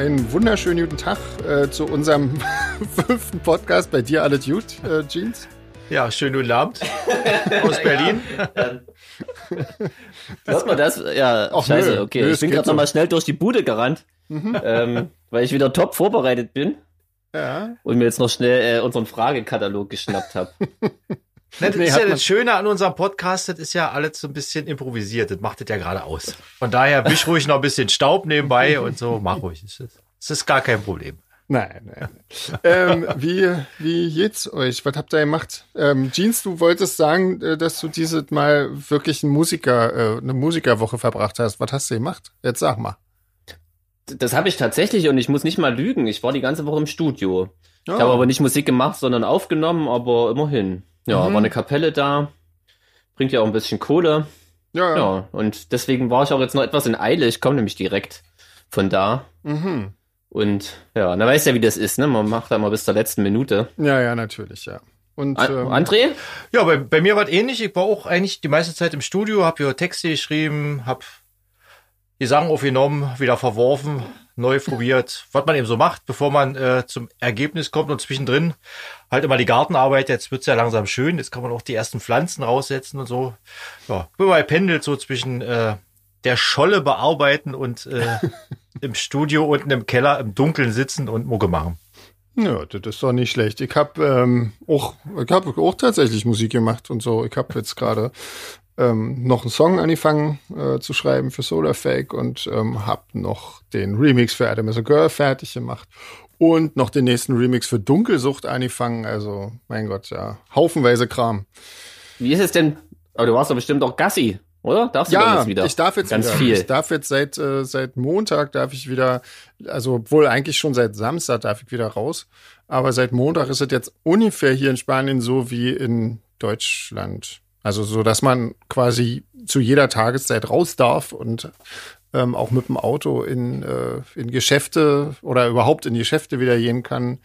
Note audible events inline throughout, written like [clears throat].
Einen wunderschönen guten Tag äh, zu unserem [laughs] fünften Podcast bei dir alles gut, äh, Jeans. Ja, schönen guten Abend aus [laughs] Berlin. Hört [laughs] man das? Ja, Ach, scheiße, nö, okay. nö, ich bin gerade so. nochmal schnell durch die Bude gerannt, Mhm. ähm, weil ich wieder top vorbereitet bin Ja. und mir jetzt noch schnell äh, unseren Fragekatalog geschnappt habe. Das Nee, ist ja das Schöne an unserem Podcast, das ist ja alles so ein bisschen improvisiert. Das macht das ja gerade aus. Von daher wisch ruhig noch ein bisschen Staub nebenbei und so, mach ruhig. Das ist, das ist gar kein Problem. Nein, nein. ähm, wie, wie geht's euch? Was habt ihr gemacht? Ähm, Jeans, du wolltest sagen, äh, dass du dieses Mal wirklich einen Musiker, äh, eine Musikerwoche verbracht hast. Was hast du gemacht? Jetzt sag mal. Das habe ich tatsächlich und ich muss nicht mal lügen. Ich war die ganze Woche im Studio. Oh. Ich habe aber nicht Musik gemacht, sondern aufgenommen, aber immerhin. Ja, Mhm. war eine Kapelle da. Bringt ja auch ein bisschen Kohle. ja, ja. Ja, und deswegen war ich auch jetzt noch etwas in Eile. Ich komme nämlich direkt von da. Mhm. Und ja, na weißt ja, wie das ist, ne? Man macht da mal bis zur letzten Minute. ja, ja, natürlich, ja. Und An ähm, André? Ja, bei, bei mir war es ähnlich. Ich war auch eigentlich die meiste Zeit im Studio, habe hier Texte geschrieben, habe Gesang aufgenommen, wieder verworfen, neu probiert, was man eben so macht, bevor man äh, zum Ergebnis kommt und zwischendrin halt immer die Gartenarbeit. Jetzt wird's ja langsam schön, jetzt kann man auch die ersten Pflanzen raussetzen und so. Ja, bin mal pendelt so zwischen äh, der Scholle bearbeiten und äh, [laughs] im Studio unten im Keller im Dunkeln sitzen und Mucke machen. Ja, das ist doch nicht schlecht. Ich habe ähm, auch, ich hab auch tatsächlich Musik gemacht und so. Ich habe jetzt gerade ähm, noch einen Song angefangen äh, zu schreiben für Solar Fake und ähm, habe noch den Remix für Adam is a Girl fertig gemacht und noch den nächsten Remix für Dunkelsucht angefangen. Also, mein Gott, ja, haufenweise Kram. Wie ist es denn? Aber du warst doch bestimmt auch Gassi, oder? Darfst du Ja, jetzt wieder? ich darf jetzt Ganz wieder. viel. Ich darf jetzt seit äh, seit Montag darf ich wieder, also obwohl eigentlich schon seit Samstag darf ich wieder raus, aber seit Montag ist es jetzt ungefähr hier in Spanien so wie in Deutschland. Also so, dass man quasi zu jeder Tageszeit raus darf und ähm, auch mit dem Auto in, äh, in Geschäfte oder überhaupt in Geschäfte wieder gehen kann.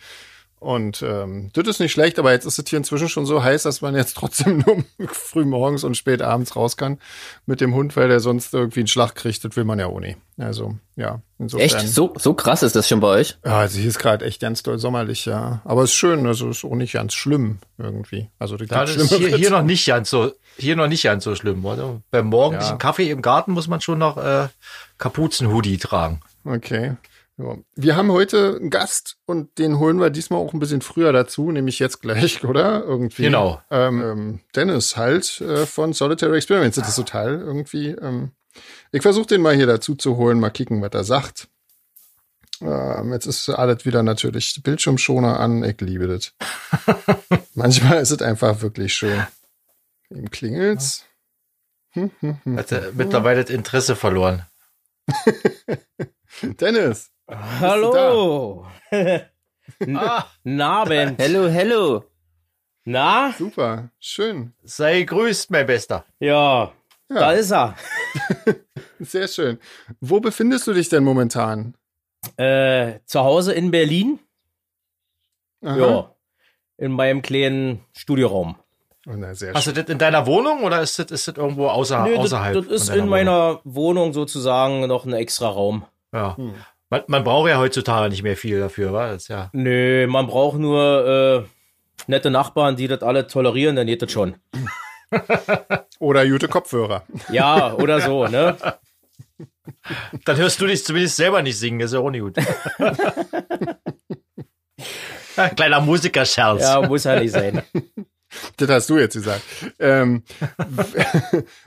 Und ähm, das ist nicht schlecht, aber jetzt ist es hier inzwischen schon so heiß, dass man jetzt trotzdem [laughs] nur früh morgens und spät abends raus kann mit dem Hund, weil der sonst irgendwie einen Schlag kriegt. Das will man ja auch nicht. Also, ja, insofern. Echt? So, so krass ist das schon bei euch? Ja, also hier ist gerade echt ganz doll sommerlich, ja. Aber es ist schön, also ist auch nicht ganz schlimm irgendwie. Also die Ja, das ist hier, hier noch nicht ganz so, hier noch nicht ganz so schlimm, oder? Beim morgendlichen Ja. Kaffee im Garten muss man schon noch äh, Kapuzenhoodie tragen. Okay. Ja. Wir haben heute einen Gast und den holen wir diesmal auch ein bisschen früher dazu, nämlich jetzt gleich, [laughs] oder? Irgendwie. Genau. Ähm, ähm, Dennis halt äh, von Solitary Experiments. Das ist total irgendwie. Ähm, ich versuche den mal hier dazu zu holen, mal kicken, was er sagt. Ähm, jetzt ist alles wieder natürlich Bildschirmschoner an. Ich liebe das. [laughs] Manchmal ist es einfach wirklich schön. Ihm klingelt's. Hm, hm, hm. Hat er mittlerweile das Interesse verloren. [laughs] Dennis. Hallo. [laughs] Ah, Nabend. Hello, hello. Na? Super. Schön. sei grüßt, mein Bester. Ja, Ja. da ist er. [laughs] Sehr schön. Wo befindest du dich denn momentan? Äh, zu Hause in Berlin. Aha. Ja. In meinem kleinen Studioraum. Oh, na, sehr Hast du schön. das in deiner Wohnung oder ist das, ist das irgendwo außer, Nö, das, außerhalb? das ist von deiner in meiner Wohnung sozusagen noch ein extra Raum. Wohnung? Ja. Hm. Man, man braucht ja heutzutage nicht mehr viel dafür, wa? Das ja. Nö, man braucht nur äh, nette Nachbarn, die das alle tolerieren, dann geht das schon. [laughs] Oder gute Kopfhörer. Ja, oder so, ne? [laughs] Dann hörst du dich zumindest selber nicht singen, ist ja auch nicht gut. [laughs] Kleiner Musikerscherz. Ja, muss ja nicht sein. Das hast du jetzt gesagt. Ähm,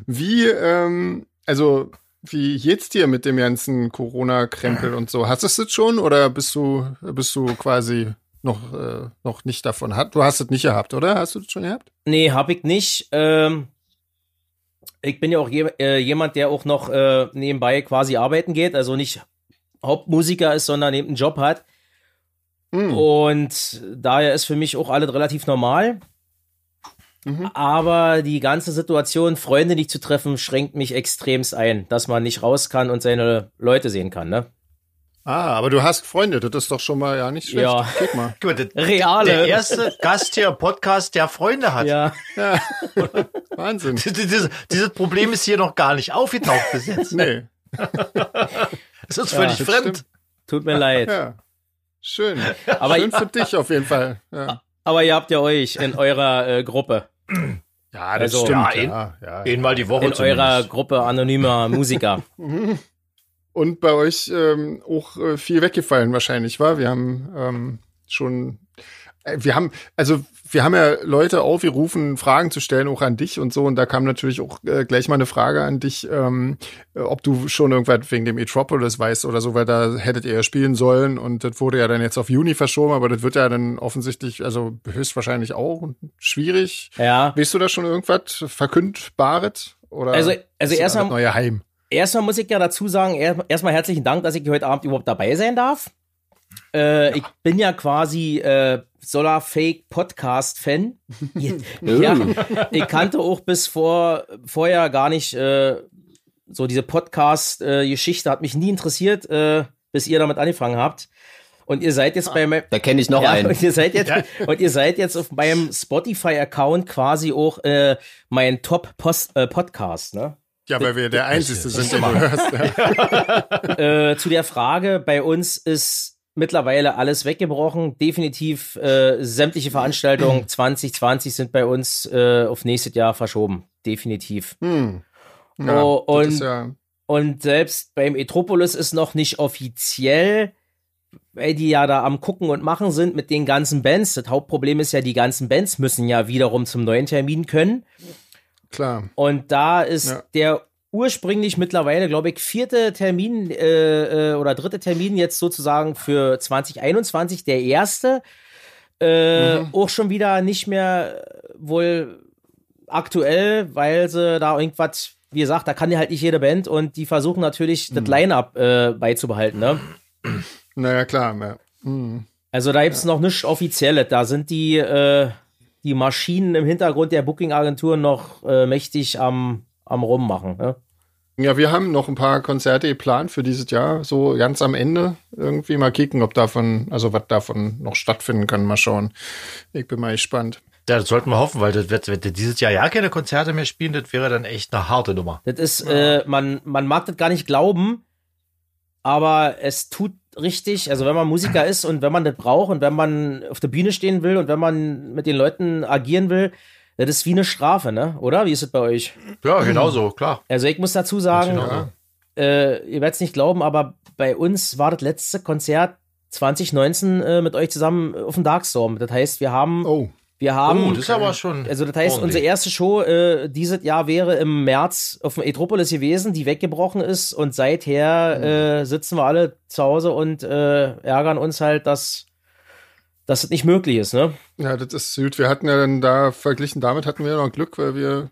wie, ähm, also, wie geht's dir mit dem ganzen Corona-Krempel [laughs] und so? Hast du es jetzt schon oder bist du, bist du quasi noch, äh, noch nicht davon? Hat, du hast es nicht gehabt, oder? Hast du das schon gehabt? Nee, hab ich nicht. Ähm, ich bin ja auch je, äh, jemand, der auch noch äh, nebenbei quasi arbeiten geht, also nicht Hauptmusiker ist, sondern eben einen Job hat. Hm. Und daher ist für mich auch alles relativ normal. Mhm. Aber die ganze Situation, Freunde nicht zu treffen, schränkt mich extremst ein, dass man nicht raus kann und seine Leute sehen kann, ne? Ah, aber du hast Freunde, das ist doch schon mal ja nicht schlecht. Ja. Guck mal. [laughs] Gut, Reale. Der erste Gast hier im Podcast, der Freunde hat. Ja, Ja. [laughs] Wahnsinn. [laughs] Dieses, dieses Problem ist hier noch gar nicht aufgetaucht bis jetzt. Nee. Es ist Ja, völlig das fremd. stimmt. Tut mir leid. Ja. Schön. Aber, Schön für dich auf jeden Fall. Ja, aber ihr habt ja euch in eurer äh, Gruppe, ja das stimmt. ja, Ja, ja, Einmal die Woche in eurer. Gruppe anonymer [laughs] Musiker. Und bei euch ähm, auch äh, viel weggefallen wahrscheinlich, war? Wir haben ähm, schon, wir haben, also wir haben ja Leute aufgerufen, Fragen zu stellen, auch an dich und so. Und da kam natürlich auch äh, gleich mal eine Frage an dich, ähm, äh, ob du schon irgendwas wegen dem Metropolis weißt oder so, weil da hättet ihr ja spielen sollen. Und das wurde ja dann jetzt auf Juni verschoben, aber das wird ja dann offensichtlich, also höchstwahrscheinlich auch schwierig. Ja. Weißt du da schon irgendwas Verkündbares? Oder Also, also erstmal neue Heim? Erstmal muss ich ja dazu sagen, er- erstmal herzlichen Dank, dass ich heute Abend überhaupt dabei sein darf. Äh, Ich bin ja quasi äh, Solar Fake Podcast Fan. [laughs] ja, ich kannte auch bis vor vorher gar nicht äh, so diese Podcast äh, Geschichte hat mich nie interessiert, äh, bis ihr damit angefangen habt. Und ihr seid jetzt bei meinem Da kenne ich noch ja, einen. und ihr seid jetzt und ihr seid jetzt auf meinem Spotify Account quasi auch äh, mein Top -Post, äh, Podcast, ne? Ja, weil wir der Einzige sind, den du hörst. Ja. [laughs] äh, zu der Frage, bei uns ist mittlerweile alles weggebrochen. Definitiv äh, sämtliche Veranstaltungen [clears throat] 2020 sind bei uns äh, auf nächstes Jahr verschoben. Definitiv. Hm. Ja, Oh, und- ja, Und selbst beim Etropolis ist noch nicht offiziell, weil die ja da am Gucken und Machen sind mit den ganzen Bands. Das Hauptproblem ist ja, die ganzen Bands müssen ja wiederum zum neuen Termin können. klar. Und da ist Ja. der ursprünglich mittlerweile, glaube ich, vierte Termin äh, äh, oder dritte Termin jetzt sozusagen für 2021, der erste, äh, Mhm. auch schon wieder nicht mehr äh, wohl aktuell, weil sie da irgendwas, wie gesagt, da kann ja halt nicht jede Band und die versuchen natürlich Mhm. das Line-Up äh, beizubehalten, ne? Naja, klar. Ja. Hm. Also da gibt's noch nichts Offizielles. Da sind die, äh, die Maschinen im Hintergrund der Booking-Agentur noch mächtig am, am Rummachen. Ne? ja, wir haben noch ein paar Konzerte geplant für dieses Jahr, so ganz am Ende. Irgendwie mal kicken, ob davon, also was davon noch stattfinden kann. Mal schauen. Ich bin mal gespannt. Ja, das sollten wir hoffen, weil das wird, wenn die dieses Jahr ja keine Konzerte mehr spielen, das wäre dann echt eine harte Nummer. Das ist, äh, man, man mag das gar nicht glauben, aber es tut richtig, also wenn man Musiker ist und wenn man das braucht und wenn man auf der Bühne stehen will und wenn man mit den Leuten agieren will, das ist wie eine Strafe, ne? Oder? Wie ist es bei euch? Ja, genau so, klar. Also ich muss dazu sagen, Genau äh, ihr werdet es nicht glauben, aber bei uns war das letzte Konzert 2019 äh, mit euch zusammen auf dem Darkstorm. Das heißt, wir haben, Oh, wir haben, Oh, das ist aber schon. also das heißt, ordentlich. unsere erste Show äh, dieses Jahr wäre im März auf dem Etropolis gewesen, die weggebrochen ist und seither äh, sitzen wir alle zu Hause und äh, ärgern uns halt, dass dass es nicht möglich ist, ne? ja, das ist süd. Wir hatten ja dann da, verglichen damit hatten wir ja noch Glück, weil wir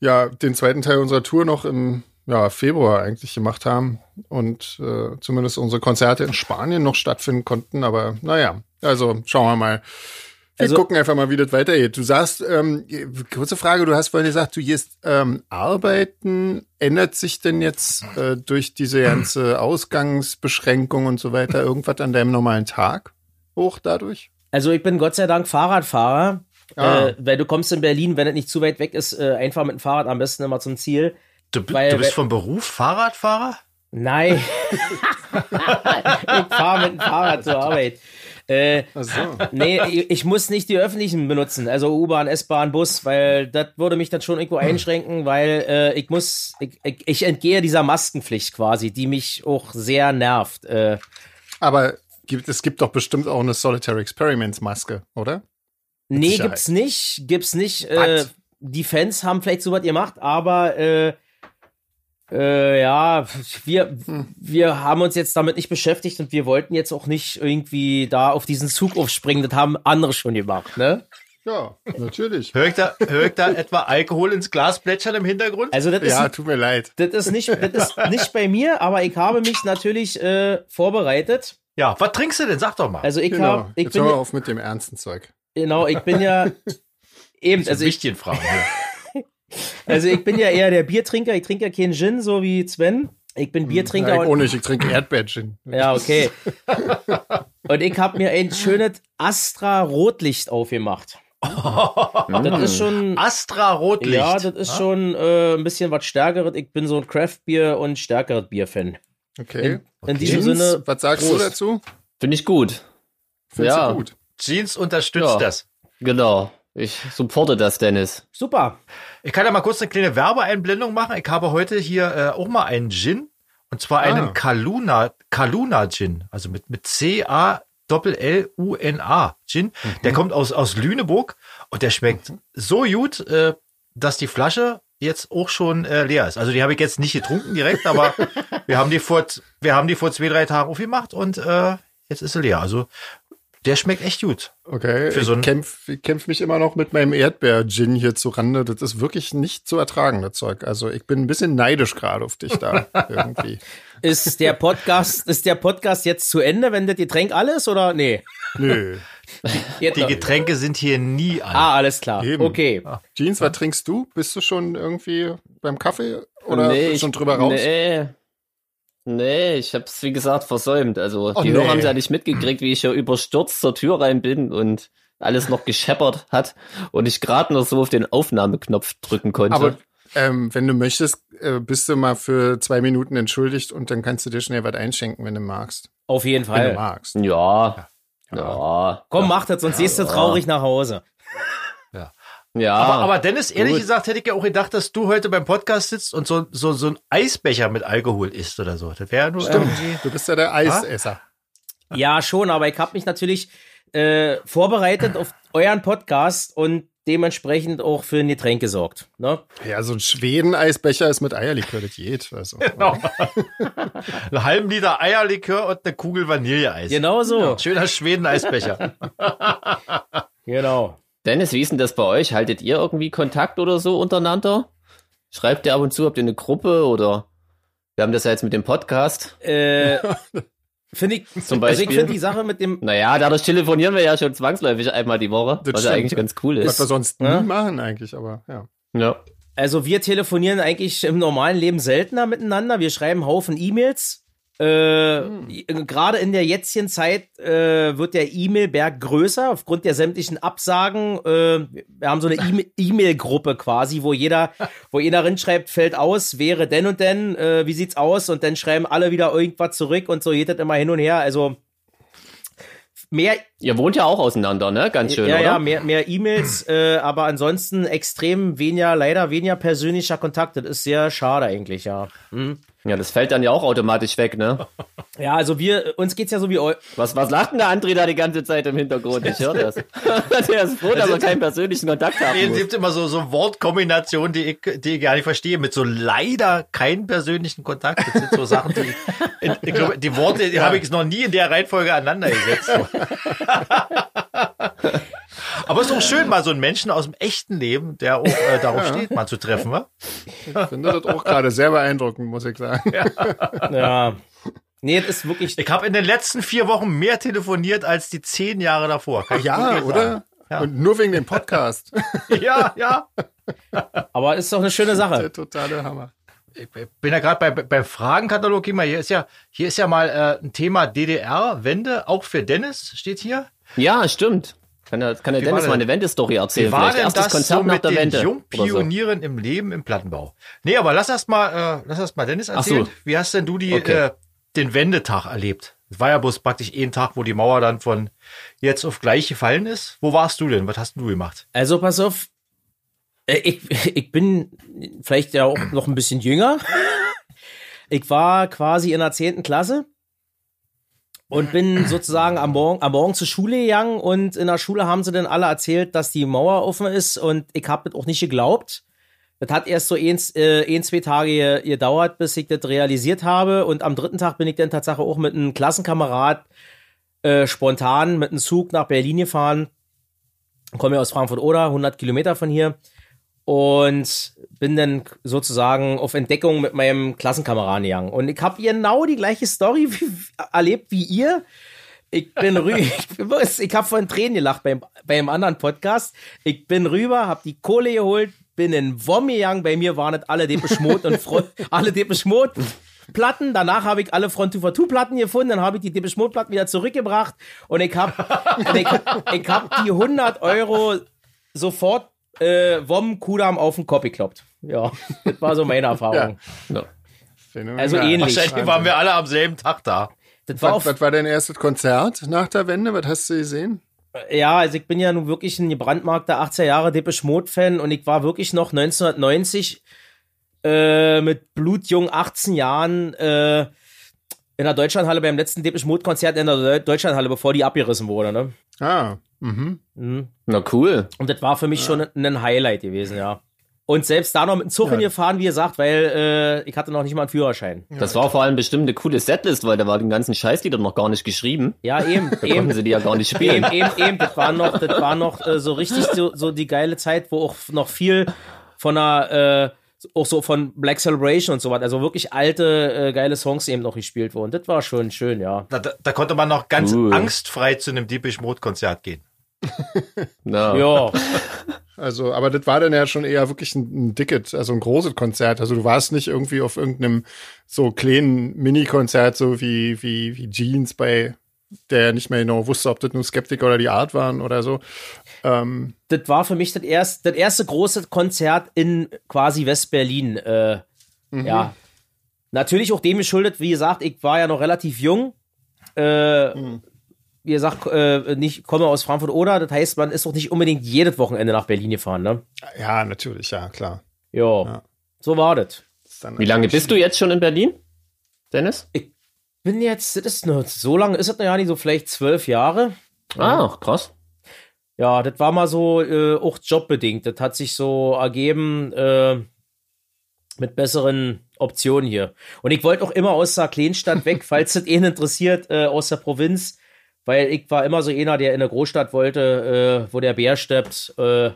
ja den zweiten Teil unserer Tour noch im ja, Februar eigentlich gemacht haben und äh, zumindest unsere Konzerte in Spanien noch stattfinden konnten. Aber naja, also schauen wir mal. Wir Also- gucken einfach mal, wie das weitergeht. Du sagst, ähm, kurze Frage, du hast vorhin gesagt, du gehst ähm, arbeiten. Ändert sich denn jetzt äh, durch diese ganze Ausgangsbeschränkung und so weiter irgendwas an deinem normalen Tag hoch dadurch? Also ich bin Gott sei Dank Fahrradfahrer, Ah. äh, weil du kommst in Berlin, wenn es nicht zu weit weg ist, äh, einfach mit dem Fahrrad am besten immer zum Ziel. Du, weil- du bist vom Beruf Fahrradfahrer? Nein. [laughs] ich fahre mit dem Fahrrad zur Arbeit. Äh, Ach so. nee, ich, ich muss nicht die öffentlichen benutzen, also U-Bahn, S-Bahn, Bus, weil das würde mich dann schon irgendwo einschränken, weil äh, ich muss, ich, ich, ich entgehe dieser Maskenpflicht quasi, die mich auch sehr nervt. Äh, Aber gibt, es gibt doch bestimmt auch eine Solitary Experiments Maske, oder? nee, Sicherheit. gibt's nicht, gibt's nicht. Äh, Was? die Fans haben vielleicht sowas gemacht, aber äh, äh, ja, wir, wir haben uns jetzt damit nicht beschäftigt und wir wollten jetzt auch nicht irgendwie da auf diesen Zug aufspringen. Das haben andere schon gemacht, ne? Ja, natürlich. Hör ich da, hör ich da etwa Alkohol ins Glas plätschern im Hintergrund? Also das ist, Ja, tut mir leid. das ist nicht, das ist nicht bei mir, aber ich habe mich natürlich äh, vorbereitet. Ja, was trinkst du denn? Sag doch mal. Also ich Genau. habe, ich Jetzt bin hör mal ja, auf mit dem ernsten Zeug. genau, ich bin ja [laughs] eben, also ich, Fragen hier. [laughs] also ich bin ja eher der Biertrinker. Ich trinke ja keinen Gin, so wie Sven. Ich bin Biertrinker Ja, ich nicht, ich trinke Erdbeergin. [laughs] Ja, okay. Und ich habe mir ein schönes Astra Rotlicht aufgemacht. Das ist schon. Astra Rotlicht. Ja, das ist schon äh, ein bisschen was Stärkeres. Ich bin so ein Craft-Bier und stärkeres Bier-Fan. Okay. In, in diesem Jeans, Sinne, was sagst du Prost. dazu? Finde ich gut. Findest Ja. du gut? Jeans unterstützt Ja. das. Genau. Ich supporte das, Dennis. super. Ich kann ja mal kurz eine kleine Werbeeinblendung machen. Ich habe heute hier äh, auch mal einen Gin. Und zwar einen Ah. Kaluna, Kaluna Gin. Also mit, mit C-A-L-L-U-N-A Gin. Der kommt aus, aus Lüneburg und der schmeckt so gut, äh, dass die Flasche jetzt auch schon äh, leer ist. Also die habe ich jetzt nicht getrunken direkt, aber [laughs] wir haben die vor, wir haben die vor zwei, drei Tagen aufgemacht und äh, jetzt ist sie leer. Also der schmeckt echt gut. Okay. Für so ich kämpfe kämpf mich immer noch mit meinem Erdbeer-Gin hier zu Rande. Das ist wirklich nicht zu ertragen, das Zeug. Also ich bin ein bisschen neidisch gerade auf dich da [laughs] irgendwie. Ist der Podcast, ist der Podcast jetzt zu Ende, wenn das Getränk alles oder nee? Nö. [laughs] Die noch. Getränke sind hier nie alle. Ah, alles klar. Eben. Okay. Jeans, was trinkst du? Bist du schon irgendwie beim Kaffee oder ich- schon drüber raus? Nee. Nee, ich hab's wie gesagt versäumt. Also Oh, die nee. Hörer haben ja nicht mitgekriegt, wie ich hier überstürzt zur Tür rein bin und alles noch gescheppert hat und ich gerade noch so auf den Aufnahmeknopf drücken konnte. Aber ähm, wenn du möchtest, äh, bist du mal für zwei Minuten entschuldigt und dann kannst du dir schnell was einschenken, wenn du magst. Auf jeden Wenn du Fall. magst. ja. Ja. Komm, mach das, sonst gehst du traurig nach Hause. Ja. Aber, aber Dennis, ehrlich gut. gesagt, hätte ich ja auch gedacht, dass du heute beim Podcast sitzt und so, so, so ein Eisbecher mit Alkohol isst oder so. Das wäre nur irgendwie. Du bist ja der Eisesser. Ja, schon, aber ich habe mich natürlich äh, vorbereitet auf euren Podcast und dementsprechend auch für ein Getränk gesorgt. Ne? Ja, so ein Schweden-Eisbecher ist mit Eierlikör, das geht. Also. [laughs] Genau. Einen halben Liter Eierlikör und eine Kugel Vanilleeis. Genau so. Schöner Schweden-Eisbecher. [laughs] Genau. Dennis, wie ist denn das bei euch? Haltet ihr irgendwie Kontakt oder so untereinander? Schreibt ihr ab und zu, habt ihr eine Gruppe oder wir haben das ja jetzt mit dem Podcast. Äh, [laughs] finde ich, Zum also ich Beispiel? finde die Sache mit dem, Naja, dadurch telefonieren wir ja schon zwangsläufig einmal die Woche, Das was ja stimmt. eigentlich ganz cool Was ist. wir sonst Ja. nie machen eigentlich, aber ja. Ja. also wir telefonieren eigentlich im normalen Leben seltener miteinander. Wir schreiben Haufen E-Mails. Äh, Gerade in der jetzigen Zeit äh, wird der E-Mail-Berg größer aufgrund der sämtlichen Absagen. Äh, wir haben so eine E-Mail- [laughs] E-Mail-Gruppe quasi, wo jeder, wo jeder reinschreibt, fällt aus, wäre denn und denn, äh, wie sieht's aus? Und dann schreiben alle wieder irgendwas zurück und so geht das immer hin und her. Also mehr Ihr wohnt ja auch auseinander, ne? Ganz schön, ja, oder? ja, mehr, mehr E-Mails, äh, aber ansonsten extrem weniger, leider weniger persönlicher Kontakt. Das ist sehr schade eigentlich, ja. Mhm. Ja, das fällt dann ja auch automatisch weg, ne? Ja, also wir, uns geht's ja so wie eu Was, was lacht denn der André da die ganze Zeit im Hintergrund? Ich höre das. [laughs] der ist froh, dass er keinen persönlichen Kontakt haben Es gibt immer so, so Wortkombinationen, die ich, die ich gar nicht verstehe, mit so leider keinen persönlichen Kontakt. Das sind so Sachen, die, ich, ich glaube, die Worte, die habe ich noch nie in der Reihenfolge aneinander gesetzt. [laughs] [laughs] Aber es ist auch schön, mal so einen Menschen aus dem echten Leben, der auch äh, darauf [laughs] steht, mal zu treffen, wa? Ich finde das auch gerade sehr beeindruckend, muss ich sagen. Ja. [laughs] Nee, das ist wirklich. Ich habe in den letzten vier Wochen mehr telefoniert als die zehn Jahre davor. Kann Ja, oder? Ja. Und nur wegen dem Podcast. [laughs] Ja, ja. Aber ist doch eine schöne Sache. Der totale Hammer. Ich bin ja gerade bei, beim Fragenkatalog immer. Hier ist ja, hier ist ja mal äh, ein Thema DDR-Wende, auch für Dennis steht hier. Ja, stimmt. Kann der, kann der Dennis denn- mal eine Wendestory erzählen? Wie war Vielleicht denn erstes das Konzert so nach mit der den Wende. oder so. Jungpionieren im Leben im Plattenbau? Nee, aber lass erst mal, äh, lass erst mal Dennis Ach so. erzählen. Wie hast denn du die, Okay. äh, den Wendetag erlebt? Es war ja bloß praktisch ein Tag, wo die Mauer dann von jetzt auf gleich gefallen ist. Wo warst du denn? Was hast du gemacht? Also pass auf. Äh, Ich, [laughs] ich bin vielleicht ja auch noch ein bisschen jünger. [laughs] Ich war quasi in der zehnten Klasse und bin [clears throat] sozusagen am Morgen, am Morgen zur Schule gegangen und in der Schule haben sie dann alle erzählt, dass die Mauer offen ist und ich habe das auch nicht geglaubt. Das hat erst so ein, äh, ein, zwei Tage ge- gedauert, bis ich das realisiert habe. Und am dritten Tag bin ich dann tatsächlich auch mit einem Klassenkamerad äh, spontan mit einem Zug nach Berlin gefahren. Komme ja aus Frankfurt-Oder, 100 Kilometer von hier. Und bin dann sozusagen auf Entdeckung mit meinem Klassenkameraden gegangen. Und ich habe genau die gleiche Story wie, [laughs] erlebt wie ihr. Ich bin rüber, [laughs] ich, ich habe von Tränen gelacht beim, beim anderen Podcast. Ich bin rüber, habe die Kohle geholt, bin in Wom gegangen. Bei mir waren nicht alle Depeche Mode und Fro [laughs] alle Depeche Mode Platten. Danach habe ich alle Front 2 2 Platten gefunden. Dann habe ich die Depeche Mode Platten wieder zurückgebracht. Und ich habe ich, ich hab die 100 Euro sofort äh, Wom Kudam auf den Kopf gekloppt. Ja, das war so meine [laughs] Erfahrung. Ja. Phänomenal. Also ähnlich. Wahrscheinlich waren wir alle am selben Tag da. Das war Was, was war dein erstes Konzert nach der Wende? Was hast du gesehen? ja, also ich bin ja nun wirklich ein gebrandmarkter 18 Jahre Depeche Mode Fan und ich war wirklich noch 1990 äh, mit blutjung 18 Jahren äh, in der Deutschlandhalle beim letzten Depeche Mode Konzert in der Deu- Deutschlandhalle, bevor die abgerissen wurde, ne? Ah, mhm. Mhm. Na cool. Und das war für mich schon ein Highlight gewesen, ja. Und selbst da noch mit dem Zug hingefahren, wie gesagt, weil äh, ich hatte noch nicht mal einen Führerschein. Das war vor allem bestimmt eine coole Setlist, weil da war den ganzen Scheißlieder noch gar nicht geschrieben. Ja, eben, Konnten eben. sie die ja gar nicht Eben, spielen. eben, eben, das war noch, das war noch äh, so richtig so, so die geile Zeit, wo auch noch viel von einer, äh, auch so von Black Celebration und so was, also wirklich alte, äh, geile Songs eben noch gespielt wurden. Das war schon schön, ja. Da, da, da konnte man noch ganz Cool. angstfrei zu einem Deepish Mode Konzert gehen. Na, Ja, [laughs] Also, aber das war dann ja schon eher wirklich ein, ein Dicket, also ein großes Konzert. Also du warst nicht irgendwie auf irgendeinem so kleinen Mini-Konzert, so wie, wie, wie Jeans bei der nicht mehr genau wusste, ob das nur Skeptiker oder die Art waren oder so. Ähm, das war für mich das erste, das erste große Konzert in quasi West-Berlin. Äh, Ja. Natürlich auch dem geschuldet, wie gesagt, ich war ja noch relativ jung. Äh, Wie gesagt, äh, nicht komme aus Frankfurt oder. Das heißt, man ist doch nicht unbedingt jedes Wochenende nach Berlin gefahren, ne? ja, natürlich, ja, klar. Jo. Ja. So war das. Wie lange bist du jetzt schon in Berlin, Dennis? Bin jetzt, das ist nur, so lange ist es noch ja nicht, so vielleicht zwölf Jahre. Ah, krass. Ja, das war mal so äh, auch jobbedingt. Das hat sich so ergeben äh, mit besseren Optionen hier. Und ich wollte auch immer aus der Kleinstadt weg, falls das [laughs] ihn interessiert, äh, aus der Provinz, weil ich war immer so einer, der in eine Großstadt wollte, äh, wo der Bär steppt, äh,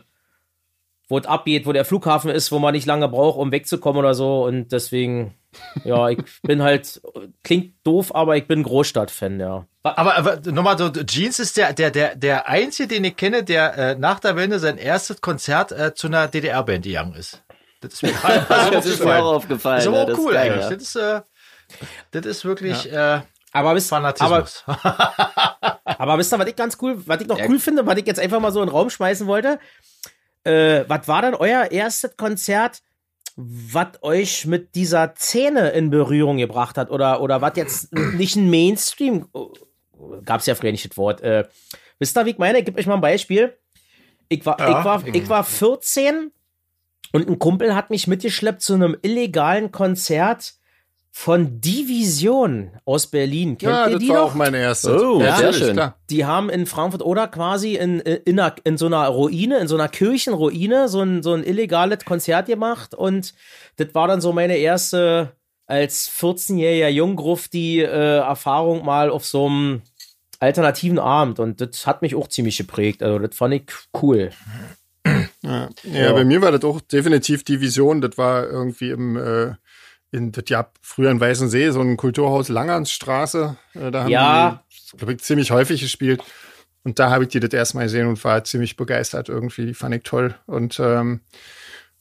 wo es abgeht, wo der Flughafen ist, wo man nicht lange braucht, um wegzukommen oder so. Und deswegen, ja, ich [laughs] bin halt, klingt doof, aber ich bin Großstadt-Fan, ja. Aber, aber nochmal so, Jeans ist der, der, der, der einzige, den ich kenne, der äh, nach der Wende sein erstes Konzert äh, zu einer DDR-Band gegangen ist. Das ist mir [laughs] gerade Das ist mir auch aufgefallen. Das ist aber ja, auch cool eigentlich. ja. Das ist, äh, das ist wirklich äh, Aber wisst, aber, Fanatismus. Aber wisst ihr, was ich ganz cool, was ich noch Ja. cool finde, was ich jetzt einfach mal so in den Raum schmeißen wollte? Äh, was war denn euer erstes Konzert, was euch mit dieser Szene in Berührung gebracht hat? Oder, oder was jetzt [clears throat] nicht ein Mainstream, gab's ja früher nicht das Wort. Äh, wisst ihr, wie ich meine? Ich gebe euch mal ein Beispiel. Ich war, Ja, ich war, ich war 14 und ein Kumpel hat mich mitgeschleppt zu einem illegalen Konzert von Division aus Berlin. Kennt Ja, ihr das die war noch? auch mein erstes. Oh, ja, sehr schön. Klar. Die haben in Frankfurt oder quasi in, in, einer, in so einer Ruine, in so einer Kirchenruine, so ein, so ein illegales Konzert gemacht. Und das war dann so meine erste als 14-jähriger Junggruft die äh, Erfahrung mal auf so einem alternativen Abend. Und das hat mich auch ziemlich geprägt. Also das fand ich cool. Ja. ja, bei mir war das auch definitiv die Vision. Das war irgendwie im, äh, in, das ja früher in Weißensee, so ein Kulturhaus Langernsstraße. Äh, da haben Ja. die, glaub ich, ziemlich häufig gespielt. Und da habe ich die das erstmal gesehen und war ziemlich begeistert irgendwie. Die fand ich toll. Und ähm,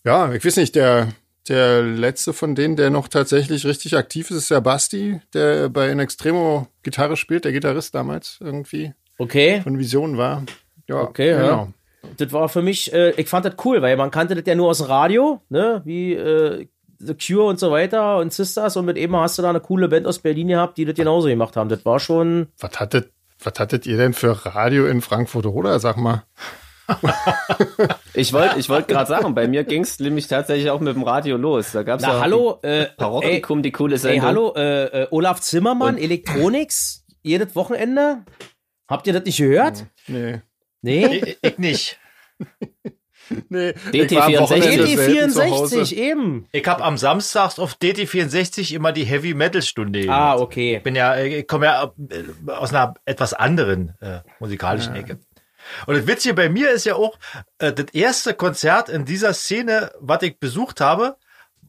ja, ich weiß nicht, der, der letzte von denen, der noch tatsächlich richtig aktiv ist, ist der Basti, der bei In Extremo Gitarre spielt, der Gitarrist damals irgendwie Okay. von Vision war. Ja, Okay, ja. genau. Das war für mich, äh, ich fand das cool, weil man kannte das ja nur aus dem Radio, ne, wie äh, The Cure und so weiter und Sisters und mit eben hast du da eine coole Band aus Berlin gehabt, die das genauso gemacht haben. Das war schon, Was hattet, was hattet ihr denn für Radio in Frankfurt oder sag mal? Ich [laughs] wollte ich wollt gerade sagen, bei mir ging's nämlich tatsächlich auch mit dem Radio los. Da gab's na ja hallo, äh, ey, Paroktikum, die coole ey, Sendung. hallo, äh, äh, Olaf Zimmermann, Und- Elektronics, jedes Wochenende. Habt ihr das nicht gehört? Nee. Nee? ich, ich nicht. [laughs] [laughs] Nee, DT64. ich war am Wochenende selten zu Hause. DT64, eben. Ich habe am Samstags auf DT64 immer die Heavy Metal Stunde. Ah, gemacht. okay. Ich bin ja, ich komme ja äh, aus einer etwas anderen äh, musikalischen Ecke. Und das Witzige bei mir ist ja auch, äh, das erste Konzert in dieser Szene, was ich besucht habe,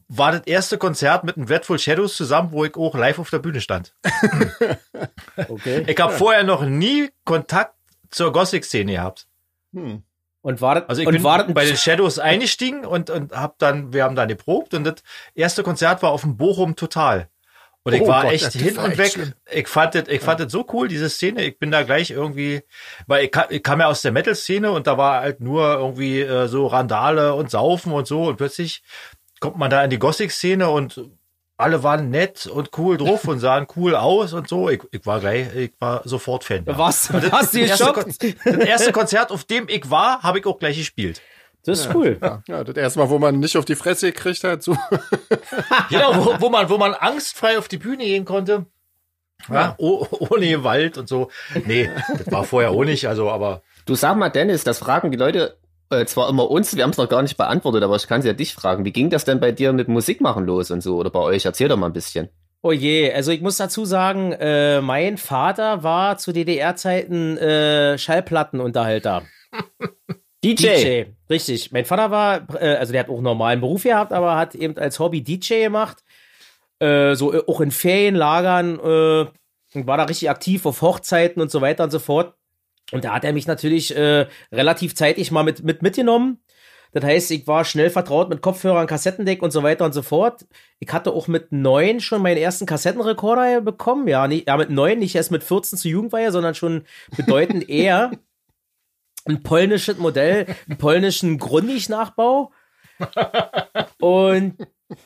war das erste Konzert mit dem Dreadful Shadows zusammen, wo ich auch live auf der Bühne stand. [laughs] okay. Ich habe vorher noch nie Kontakt zur Gothic-Szene gehabt. Hm. Und war das, Also ich und bin war das bei den Shadows eingestiegen und, und hab dann, wir haben dann geprobt und das erste Konzert war auf dem Bochum Total. Und ich Oh war Gott, echt hin war und weg. schlimm. Ich fand das, ich fand das so cool, diese Szene. Ich bin da gleich irgendwie, weil ich, ka- ich kam ja aus der Metal-Szene und da war halt nur irgendwie äh, so Randale und Saufen und so und plötzlich kommt man da in die Gothic-Szene und alle waren nett und cool drauf und sahen cool aus und so. Ich, ich war gleich, ich war sofort Fan. Ja. Was? Was das, erste Kon das erste Konzert, auf dem ich war, habe ich auch gleich gespielt. Das ist ja, cool. Ja. ja, das erste Mal, wo man nicht auf die Fresse gekriegt hat. So. [laughs] genau, wo, wo, man, wo man angstfrei auf die Bühne gehen konnte. Ja, oh, ohne Gewalt und so. Nee, das war vorher auch nicht, also, aber. Du sag mal, Dennis, das fragen die Leute äh, zwar immer uns, wir haben es noch gar nicht beantwortet, aber ich kann sie ja dich fragen. Wie ging das denn bei dir mit Musik machen los und so oder bei euch? Erzähl doch mal ein bisschen. Oh je, also ich muss dazu sagen, äh, mein Vater war zu DDR-Zeiten äh, Schallplattenunterhalter. [laughs] DJ. DJ. Richtig. Mein Vater war, äh, also der hat auch einen normalen Beruf gehabt, aber hat eben als Hobby DJ gemacht. Äh, so äh, auch in Ferienlagern äh, war da richtig aktiv auf Hochzeiten und so weiter und so fort. Und da hat er mich natürlich äh, relativ zeitig mal mit, mit mitgenommen. Das heißt, ich war schnell vertraut mit Kopfhörern, Kassettendeck und so weiter und so fort. Ich hatte auch mit neun schon meinen ersten Kassettenrekorder bekommen. Ja, nicht, ja mit neun, nicht erst mit 14 zur Jugendweihe, sondern schon bedeutend [laughs] eher. Ein polnisches Modell, einen polnischen Grundig-Nachbau. [laughs] Und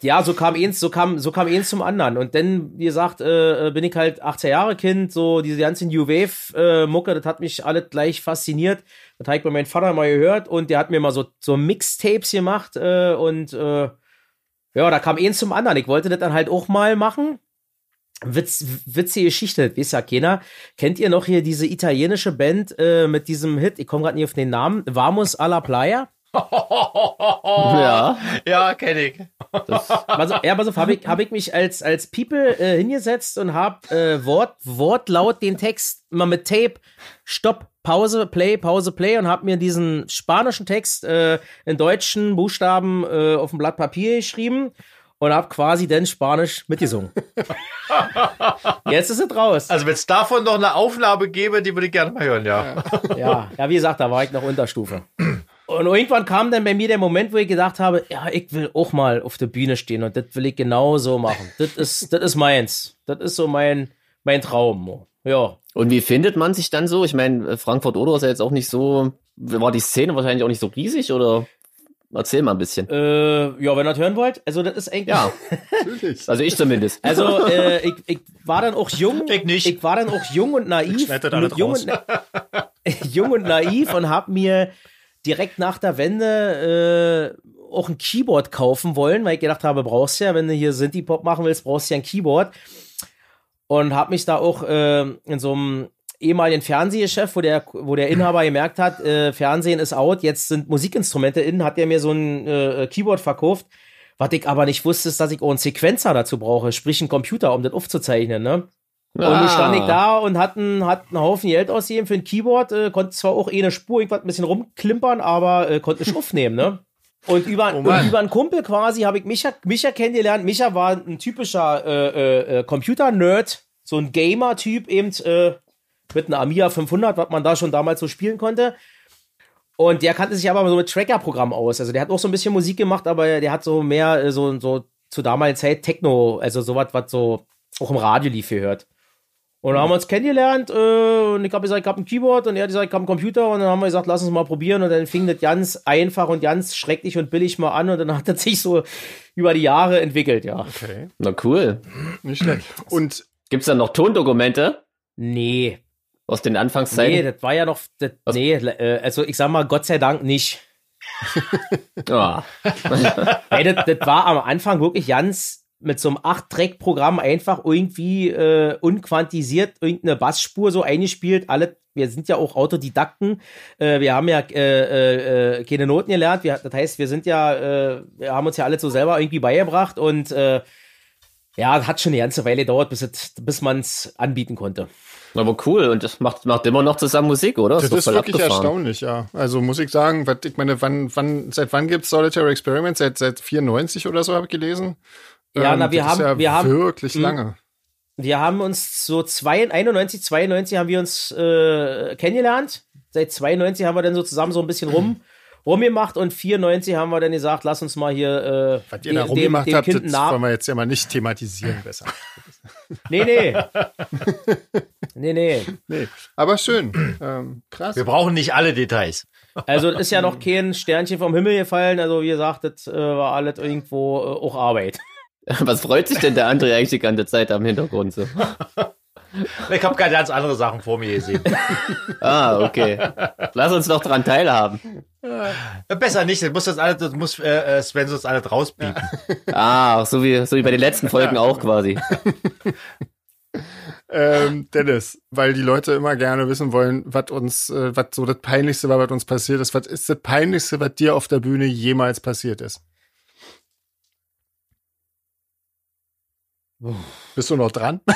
ja, so kam eins, so kam, so kam eins zum anderen. Und dann, wie gesagt, äh, bin ich halt 18 Jahre Kind, so diese ganze New Wave äh, das hat mich alles gleich fasziniert. Das habe ich bei meinem Vater mal gehört und der hat mir mal so, so Mixtapes gemacht äh, und äh, ja, da kam eins zum anderen. Ich wollte das dann halt auch mal machen. Witz, witzige Geschichte, weiß ja keiner. Kennt ihr noch hier diese italienische Band äh, mit diesem Hit? Ich komme gerade nicht auf den Namen. Vamos a la Playa? Ja. [laughs] Ja, kenne ich. Das, also, ja, pass auf, habe ich, hab ich mich als, als People äh, hingesetzt und habe äh, Wort, Wortlaut den Text mal mit Tape, Stopp, Pause, Play, Pause, Play und habe mir diesen spanischen Text äh, in deutschen Buchstaben äh, auf dem Blatt Papier geschrieben und habe quasi dann Spanisch mitgesungen. [laughs] Jetzt ist es raus. Also wenn es davon noch eine Aufnahme gäbe, die würde ich gerne mal hören, ja. Ja, ja, wie gesagt, da war ich noch Unterstufe. [clears throat] Und irgendwann kam dann bei mir der Moment, wo ich gedacht habe, ja, ich will auch mal auf der Bühne stehen und das will ich genau so machen. Das ist, das ist meins. Das ist so mein, mein Traum. Ja. Und wie findet man sich dann so? Ich meine, Frankfurt-Oder ist ja jetzt auch nicht so, war die Szene wahrscheinlich auch nicht so riesig oder? Erzähl mal ein bisschen. Äh, ja, wenn ihr das hören wollt. Also, das ist eigentlich. Ja, [laughs] also ich zumindest. Also, äh, ich, ich war dann auch jung. Ich nicht. Ich war dann auch jung und naiv. Ich jung, und, [laughs] jung und naiv und hab mir direkt nach der Wende äh, auch ein Keyboard kaufen wollen, weil ich gedacht habe, brauchst ja, wenn du hier Synthie-Pop machen willst, brauchst du ja ein Keyboard. Und habe mich da auch äh, in so einem ehemaligen Fernsehchef, wo der, wo der Inhaber [laughs] gemerkt hat, äh, Fernsehen ist out, jetzt sind Musikinstrumente in, hat er mir so ein äh, Keyboard verkauft. Was ich aber nicht wusste, ist, dass ich auch einen Sequenzer dazu brauche, sprich einen Computer, um das aufzuzeichnen, ne? Ah. Und ich stand ich da und hatte einen, hat einen Haufen Geld ausgegeben für ein Keyboard, äh, konnte zwar auch eh eine Spur irgendwas ein bisschen rumklimpern, aber äh, konnte nicht aufnehmen, ne? Und über, oh über einen Kumpel quasi habe ich Micha, Micha kennengelernt. Micha war ein typischer äh, äh, äh, Computer-Nerd, so ein Gamer-Typ eben äh, mit einer Amiga 500, was man da schon damals so spielen konnte. Und der kannte sich aber so mit Tracker-Programm aus. Also der hat auch so ein bisschen Musik gemacht, aber der hat so mehr äh, so, so zu damaliger Zeit Techno, also sowas, was so auch im Radio lief gehört. Und dann haben wir uns kennengelernt äh, und ich habe gesagt, ich habe ein Keyboard und er hat gesagt, ich habe einen Computer und dann haben wir gesagt, lass uns mal probieren und dann fing das ganz einfach und ganz schrecklich und billig mal an und dann hat das sich so über die Jahre entwickelt, ja. Okay. Na cool. Nicht schlecht. Und gibt's da noch Tondokumente? Nee. Aus den Anfangszeiten? Nee, das war ja noch, das, nee, äh, also ich sag mal, Gott sei Dank nicht. [laughs] oh. hey, das, das war am Anfang wirklich ganz mit so einem 8-Track-Programm einfach irgendwie äh, unquantisiert irgendeine Bassspur so eingespielt. Alle, wir sind ja auch Autodidakten. Äh, wir haben ja äh, äh, keine Noten gelernt. Wir, das heißt, wir sind ja, äh, wir haben uns ja alle so selber irgendwie beigebracht und äh, ja, hat schon eine ganze Weile gedauert, bis, bis man es anbieten konnte. Aber cool, und das macht, macht immer noch zusammen Musik, oder? Das, das ist, wirklich abgefahren. erstaunlich, ja. Also muss ich sagen, ich meine, wann, wann, seit wann gibt's Solitary Experiment? Seit, seit 94 oder so habe ich gelesen. Ja, ähm, na, wir haben, ja wir haben wirklich hm. lange. Wir haben uns so zwei, 91, 92 haben wir uns äh, kennengelernt. Seit 92 haben wir dann so zusammen so ein bisschen rum, [clears throat] rumgemacht und 94 haben wir dann gesagt, lass uns mal hier äh, Was ihr da rumgemacht dem, dem habt, das wollen wir jetzt ja mal nicht thematisieren [laughs] besser. nee, nee. [laughs] nee, nee. Nee, aber schön. Ähm, krass. Wir brauchen nicht alle Details. Also ist ja noch kein Sternchen vom Himmel gefallen. Also wie gesagt, das äh, war alles irgendwo äh, auch Arbeit. [laughs] Was freut sich denn der André eigentlich die ganze Zeit am Hintergrund so? [laughs] Ich habe ganz andere Sachen vor mir gesehen. [laughs] Ah, okay. Lass uns doch dran teilhaben. Besser nicht, das muss, das alles, das muss äh, äh, Sven sonst alles rauspiepen. Ah, so wie, so wie bei den letzten Folgen auch quasi. Ähm, Dennis, weil die Leute immer gerne wissen wollen, was uns, äh, was so das Peinlichste war, was uns passiert ist. Was ist das Peinlichste, was dir auf der Bühne jemals passiert ist? Bist du noch dran? [laughs]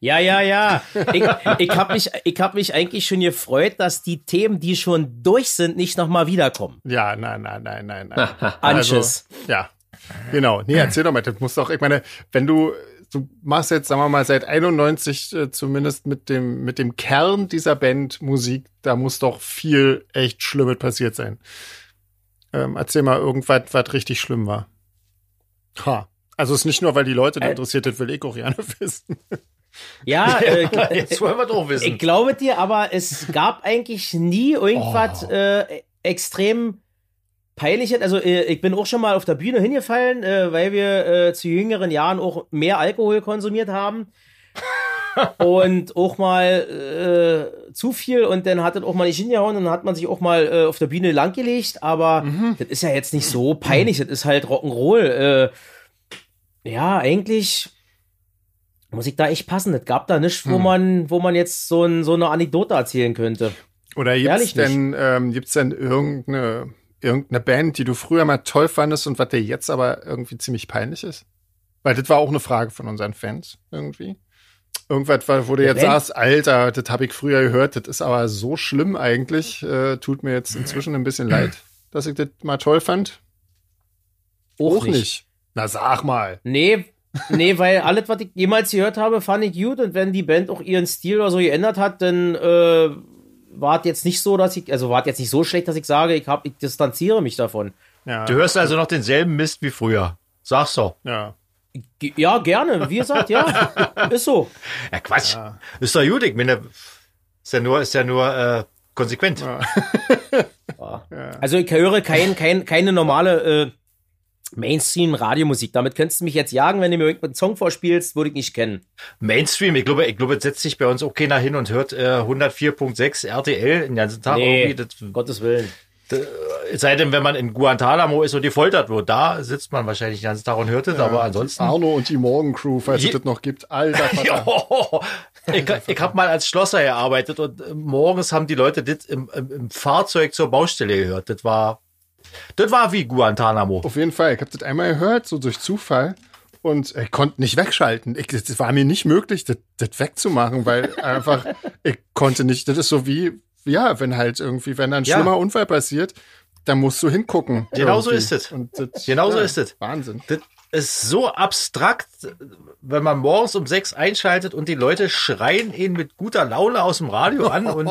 Ja, ja, ja. Ich, ich habe mich, ich hab mich eigentlich schon gefreut, dass die Themen, die schon durch sind, nicht nochmal wiederkommen. ja, nein, nein, nein, nein, nein. [laughs] Anschiss. Ja, genau. Nee, erzähl doch mal, das muss doch, ich meine, wenn du, du machst jetzt, sagen wir mal, seit 91 äh, zumindest mit dem, mit dem Kern dieser Band Musik, da muss doch viel echt Schlimmes passiert sein. Ähm, erzähl mal irgendwas, was richtig schlimm war. Ha. Also es ist nicht nur, weil die Leute das Äh, interessiert, das will ich auch gerne [laughs] wissen. Ja, [laughs] äh, [laughs] Jetzt wollen wir doch wissen. ich glaube dir, aber es gab eigentlich nie irgendwas Oh. äh, extrem peinliches. Also äh, ich bin auch schon mal auf der Bühne hingefallen, äh, weil wir äh, zu jüngeren Jahren auch mehr Alkohol konsumiert haben. und auch mal äh, zu viel und dann hat das auch mal nicht hingehauen und dann hat man sich auch mal äh, auf der Bühne langgelegt, aber das ist ja jetzt nicht so peinlich, das ist halt Rock'n'Roll. Äh, ja, eigentlich muss ich da echt passen. Es gab da nichts, wo Hm. man, wo man jetzt so, ein, so eine Anekdote erzählen könnte. Oder gibt's Ehrlich nicht. denn, ähm, gibt's denn irgendeine, irgendeine Band, die du früher mal toll fandest und was dir jetzt aber irgendwie ziemlich peinlich ist? Weil das war auch eine Frage von unseren Fans irgendwie. Irgendwas, wo du jetzt Band? sagst, Alter, das habe ich früher gehört, das ist aber so schlimm eigentlich, äh, tut mir jetzt inzwischen ein bisschen leid, dass ich das mal toll fand. Auch nicht. Na sag mal. Nee, nee, weil alles, was ich jemals gehört habe, fand ich gut und wenn die Band auch ihren Stil oder so geändert hat, dann äh, war es jetzt nicht so, dass ich, also war es jetzt nicht so schlecht, dass ich sage, ich, hab, ich distanziere mich davon. Ja, Du hörst also noch denselben Mist wie früher. Sag's doch. ja. Ja, gerne, wie gesagt, ja, [laughs] ist so. Ja, Quatsch. Ist doch gut, ich meine, ist ja nur, ist ja nur äh, konsequent. Also ich höre kein, kein, keine normale äh, Mainstream-Radiomusik. Damit könntest du mich jetzt jagen, wenn du mir irgendeinen Song vorspielst, würde ich nicht kennen. Mainstream, ich glaube, ich glaube, es setzt sich bei uns auch keiner hin und hört äh, 104.6 RTL den ganzen Tag Nee, irgendwie. Das, Gottes Willen. es sei denn, wenn man in Guantanamo ist und gefoltert wird, da sitzt man wahrscheinlich den ganzen Tag und hört es, aber ansonsten. Arno und die Morgencrew, falls es das noch gibt. Alter [laughs] Vater. Jo, ich ich habe mal als Schlosser gearbeitet und äh, morgens haben die Leute das im, im, im Fahrzeug zur Baustelle gehört. Das war, das war wie Guantanamo. Auf jeden Fall. Ich habe das einmal gehört, so durch Zufall. Und ich konnte nicht wegschalten. Das war mir nicht möglich, das, das wegzumachen, weil [laughs] einfach, ich konnte nicht. Das ist so wie, ja, wenn halt irgendwie, wenn ein Ja. schlimmer Unfall passiert, dann musst du hingucken. Genau so irgendwie. ist es. Genau so ist es. Wahnsinn. Das ist so abstrakt, wenn man morgens um sechs einschaltet und die Leute schreien ihn mit guter Laune aus dem Radio an [laughs] und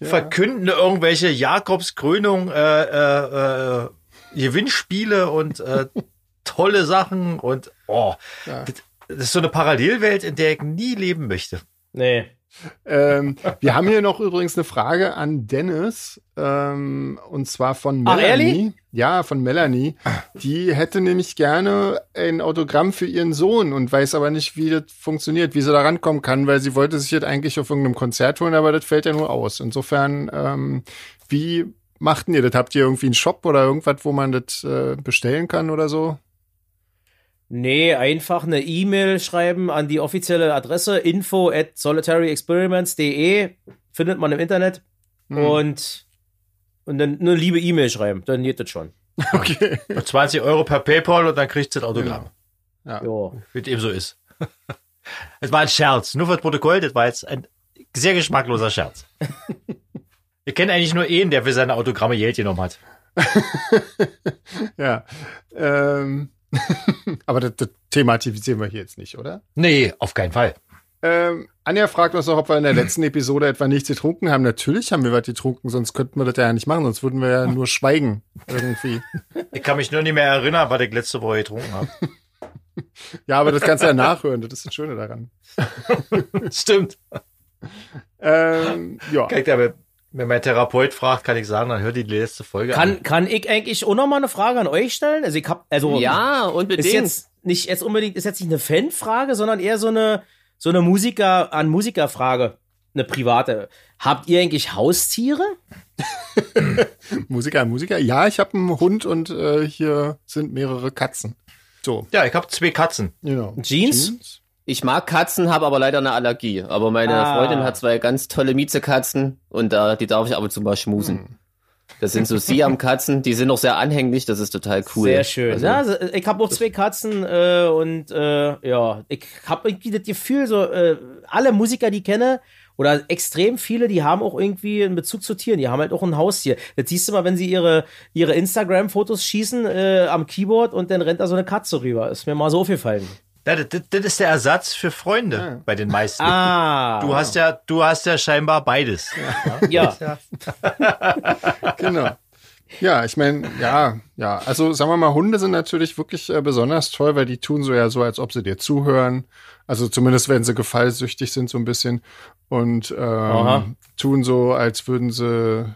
verkünden irgendwelche Jakobskrönung, äh, äh, äh, Gewinnspiele und äh, [laughs] tolle Sachen und oh, das, das ist so eine Parallelwelt, in der ich nie leben möchte. Nee. Ähm, wir haben hier noch übrigens eine Frage an Dennis, ähm, und zwar von Ach, Melanie. ehrlich? Ja, von Melanie. Die hätte nämlich gerne ein Autogramm für ihren Sohn und weiß aber nicht, wie das funktioniert, wie sie da rankommen kann, weil sie wollte sich das eigentlich auf irgendeinem Konzert holen, aber das fällt ja nur aus. Insofern, ähm, wie machten ihr das? Habt ihr irgendwie einen Shop oder irgendwas, wo man das äh, bestellen kann oder so? Nee, einfach eine E-Mail schreiben an die offizielle Adresse info at solitaryexperiments.de findet man im Internet und, und dann eine liebe E-Mail schreiben, dann geht das schon. [laughs] Okay. 20 Euro per PayPal und dann kriegst du das Autogramm. Jo. Wie es eben so ist. [laughs] Es war ein Scherz. Nur für das Protokoll, das war jetzt ein sehr geschmackloser Scherz. [laughs] Wir kennen eigentlich nur einen, der für seine Autogramme Geld genommen hat. Ja. Ähm, [laughs] aber das, das thematisieren wir hier jetzt nicht, oder? Nee, auf keinen Fall. Ähm, Anja fragt uns noch, ob wir in der letzten Episode etwa nichts getrunken haben. Natürlich haben wir was getrunken, sonst könnten wir das ja nicht machen, sonst würden wir ja [laughs] nur schweigen irgendwie. Ich kann mich nur nicht mehr erinnern, was ich letzte Woche getrunken habe. [laughs] Ja, aber das kannst du ja nachhören, das ist das Schöne daran. Stimmt. Ähm, ja, Kann ich aber wenn mein Therapeut fragt, kann ich sagen, dann hör die letzte Folge Kann, an. kann ich eigentlich auch noch mal eine Frage an euch stellen? Also ich hab, also Ja, unbedingt. ist jetzt nicht jetzt unbedingt ist jetzt nicht eine Fanfrage, sondern eher so eine so eine Musiker an Musikerfrage, eine private. Habt ihr eigentlich Haustiere? [laughs] Musiker, Musiker. Ja, ich habe einen Hund und äh, hier sind mehrere Katzen. So, Ja, ich habe zwei Katzen. genau. Jeans? Ich mag Katzen, habe aber leider eine Allergie. Aber meine Ah. Freundin hat zwei ganz tolle Miezekatzen und da die darf ich ab und zu mal schmusen. Hm. Das sind so Siam-Katzen, die sind auch sehr anhänglich, das ist total cool. Sehr schön. Also, ja, also ich habe auch zwei Katzen äh, und äh, ja, ich habe irgendwie das Gefühl, so äh, alle Musiker, die ich kenne, oder extrem viele, die haben auch irgendwie einen Bezug zu Tieren. Die haben halt auch ein Haustier. Das siehst du mal, wenn sie ihre, ihre Instagram-Fotos schießen äh, am Keyboard und dann rennt da so eine Katze rüber. Ist mir mal so aufgefallen. Ja, das, das, das ist der Ersatz für Freunde bei den meisten. Ah, Du hast ja, du hast ja scheinbar beides. ja. [laughs] Genau. Ja, ich meine, ja, ja. Also sagen wir mal, Hunde sind natürlich wirklich äh, besonders toll, weil die tun so ja so, als ob sie dir zuhören. Also zumindest wenn sie gefallsüchtig sind so ein bisschen und Aha. ähm, tun so, als würden sie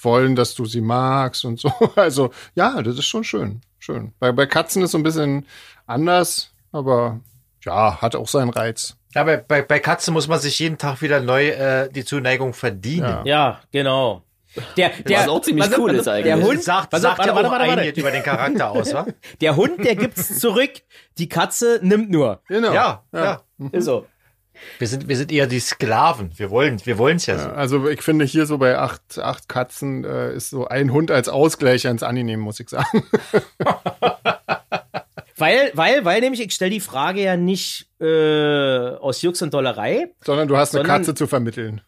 wollen, dass du sie magst und so. [laughs] Also ja, das ist schon schön, schön. Bei bei Katzen ist so ein bisschen anders, aber ja, hat auch seinen Reiz. Ja, bei, bei, bei Katzen muss man sich jeden Tag wieder neu äh, die Zuneigung verdienen. Ja. Ja, genau. Der, der, Was auch ziemlich warte, cool warte, ist eigentlich. Der Hund, Sagt, warte, sagt warte, ja warte, auch warte, warte. einiges über den Charakter aus, wa? [laughs] Der Hund, der gibt's zurück. Die Katze nimmt nur. Genau. Ja, ja. Ist so. Wir sind, wir sind eher die Sklaven. Wir wollen, wir wollen's ja so. Also ich finde hier so bei acht, acht Katzen äh, ist so ein Hund als Ausgleich ans Annehmen, muss ich sagen. [laughs] [laughs] Weil, weil, weil nämlich, ich stelle die Frage ja nicht äh, aus Jux und Dollerei. Sondern du hast eine Sondern- Katze zu vermitteln.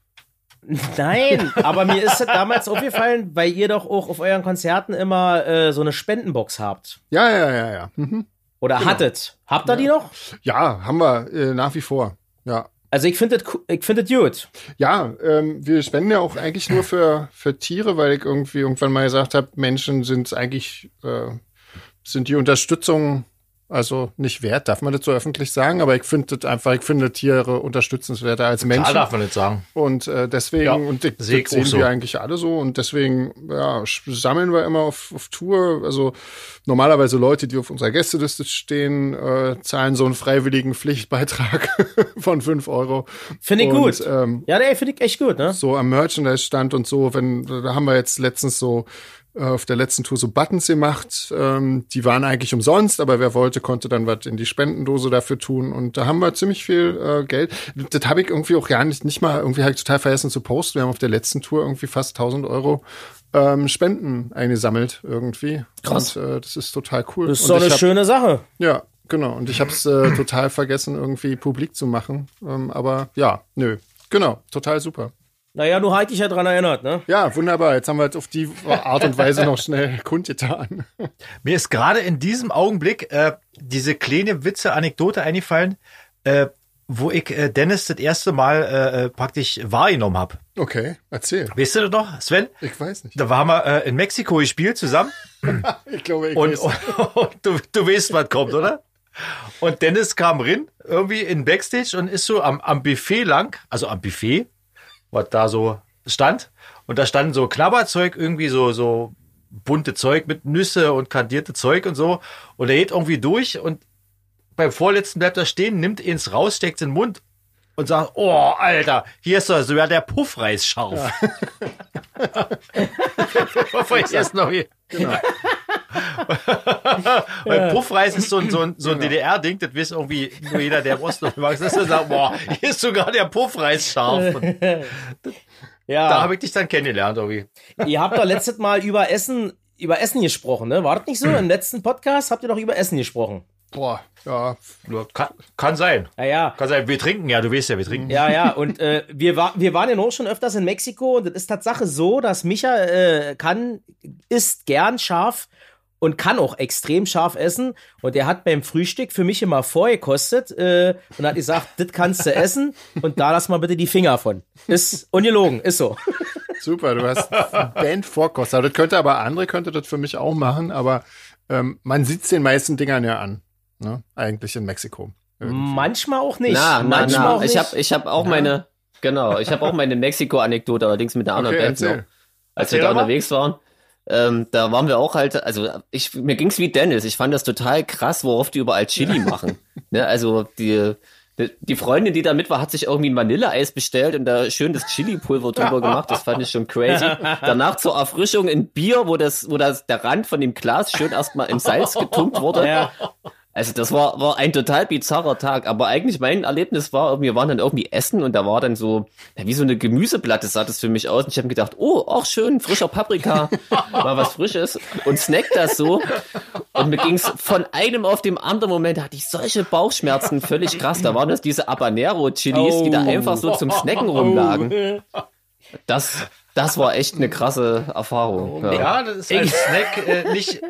[laughs] Nein, aber mir ist es damals aufgefallen, weil ihr doch auch auf euren Konzerten immer äh, so eine Spendenbox habt. Ja, ja, ja, ja. Mhm. Oder hattet. Habt ihr die noch? Ja, haben wir äh, nach wie vor. Ja. Also ich finde das ich finde das gut. Ja, ähm, wir spenden ja auch eigentlich nur für, für Tiere, weil ich irgendwie irgendwann mal gesagt habe, Menschen sind eigentlich, äh, sind die Unterstützung also nicht wert, darf man das so öffentlich sagen, aber ich finde das einfach, ich finde Tiere unterstützenswerter als Klar Menschen. darf man nicht sagen. Und äh, deswegen, Ja, und ich, sehe das sehen so. wir eigentlich alle so. Und deswegen, ja, sammeln wir immer auf, auf Tour. Also normalerweise Leute, die auf unserer Gästeliste stehen, äh, zahlen so einen freiwilligen Pflichtbeitrag [laughs] von fünf Euro. Finde ich Und, gut. Ähm, Ja, nee, finde ich echt gut, ne? so am Merchandise-Stand und so, wenn, da haben wir jetzt letztens so auf der letzten Tour so Buttons gemacht. Ähm, die waren eigentlich umsonst, aber wer wollte, konnte dann was in die Spendendose dafür tun. Und da haben wir ziemlich viel äh, Geld. Das habe ich irgendwie auch gar nicht, nicht mal, irgendwie halt total vergessen zu posten. Wir haben auf der letzten Tour irgendwie fast 1000 Euro ähm, Spenden eingesammelt irgendwie. Krass. Und äh, das ist total cool. Das ist ich eine hab- schöne Sache. Ja, genau. Und ich habe es äh, total vergessen, irgendwie publik zu machen. Ähm, aber ja, nö. Genau, total super. Naja, du halt dich ja dran erinnert, ne? Ja, wunderbar. Jetzt haben wir jetzt auf die Art und Weise noch schnell kundgetan. Mir ist gerade in diesem Augenblick äh, diese kleine Witze, Anekdote eingefallen, äh, wo ich äh, Dennis das erste Mal äh, äh, praktisch wahrgenommen habe. Okay, erzähl. Weißt du das noch, Sven? Ich weiß nicht. Da waren wir äh, in Mexiko gespielt zusammen [laughs] Ich glaube, ich und, weiß. und, [laughs] und du, du weißt, was kommt, oder? Und Dennis kam rein, irgendwie in Backstage und ist so am, am Buffet lang, also am Buffet, was da so stand. Und da standen so Knabberzeug, irgendwie so, so bunte Zeug mit Nüsse und kandierte Zeug und so. Und er geht irgendwie durch und beim vorletzten bleibt er stehen, nimmt ins raus, steckt in den Mund und sagt, oh, Alter, hier ist doch sogar der Puffreis scharf. [laughs] Bevor ich erst noch hier. [laughs] Weil Puffreis ist so ein, so ein, so ein DDR-Ding, das weiß irgendwie nur jeder, der im Osten. Das ist sagt, boah, hier ist sogar der Puffreis scharf. Und [laughs] Ja. da habe ich dich dann kennengelernt, irgendwie. Ihr habt doch letztes Mal über Essen, über Essen gesprochen, ne? War das nicht so? [clears throat] Im letzten Podcast habt ihr doch über Essen gesprochen. Boah, ja. Kann, kann sein. Naja. Kann sein. Wir trinken ja, du weißt ja, wir trinken. Ja, ja, und äh, wir, war, wir waren ja noch schon öfters in Mexiko und es ist Tatsache so, dass Micha äh, kann, isst gern scharf und kann auch extrem scharf essen. Und er hat beim Frühstück für mich immer vorgekostet äh, und hat gesagt, das kannst du essen und da lass mal bitte die Finger von. Ist ungelogen, ist so. Super, du hast Band Vorkoster. Das könnte aber andere könnte das für mich auch machen, aber ähm, man sieht's den meisten Dingern ja an. Ne? Eigentlich in Mexiko. Irgendwie. Manchmal auch nicht. Na, na, Manchmal na. auch Ich nicht. habe ich hab auch meine Genau, ich habe auch meine Mexiko-Anekdote, allerdings mit einer anderen Okay, Band noch. erzähl. Als Erzähl wir da mal. unterwegs waren, ähm, da waren wir auch halt, also ich, mir ging's wie Dennis. Ich fand das total krass, worauf die überall Chili [laughs] machen. ne, also die, die, Freundin, die da mit war, hat sich irgendwie ein Vanilleeis bestellt und da schön das Chili-Pulver drüber gemacht. Das fand ich schon crazy. Danach zur Erfrischung ein Bier, wo das, wo das der Rand von dem Glas schön erstmal in Salz getunkt wurde. Ja. Also das war, war ein total bizarrer Tag, aber eigentlich mein Erlebnis war, wir waren dann irgendwie essen und da war dann so, ja, wie so eine Gemüseplatte sah das für mich aus und ich habe mir gedacht, oh, auch schön, frischer Paprika, [laughs] mal was Frisches und snack das so und mir ging's von einem auf dem anderen Moment, da hatte ich solche Bauchschmerzen, völlig krass, da waren das diese Habanero-Chilis, die da Oh. einfach so zum Snacken rumlagen. Das, das war echt eine krasse Erfahrung. Ja. Ja, das ist als Snack äh, nicht,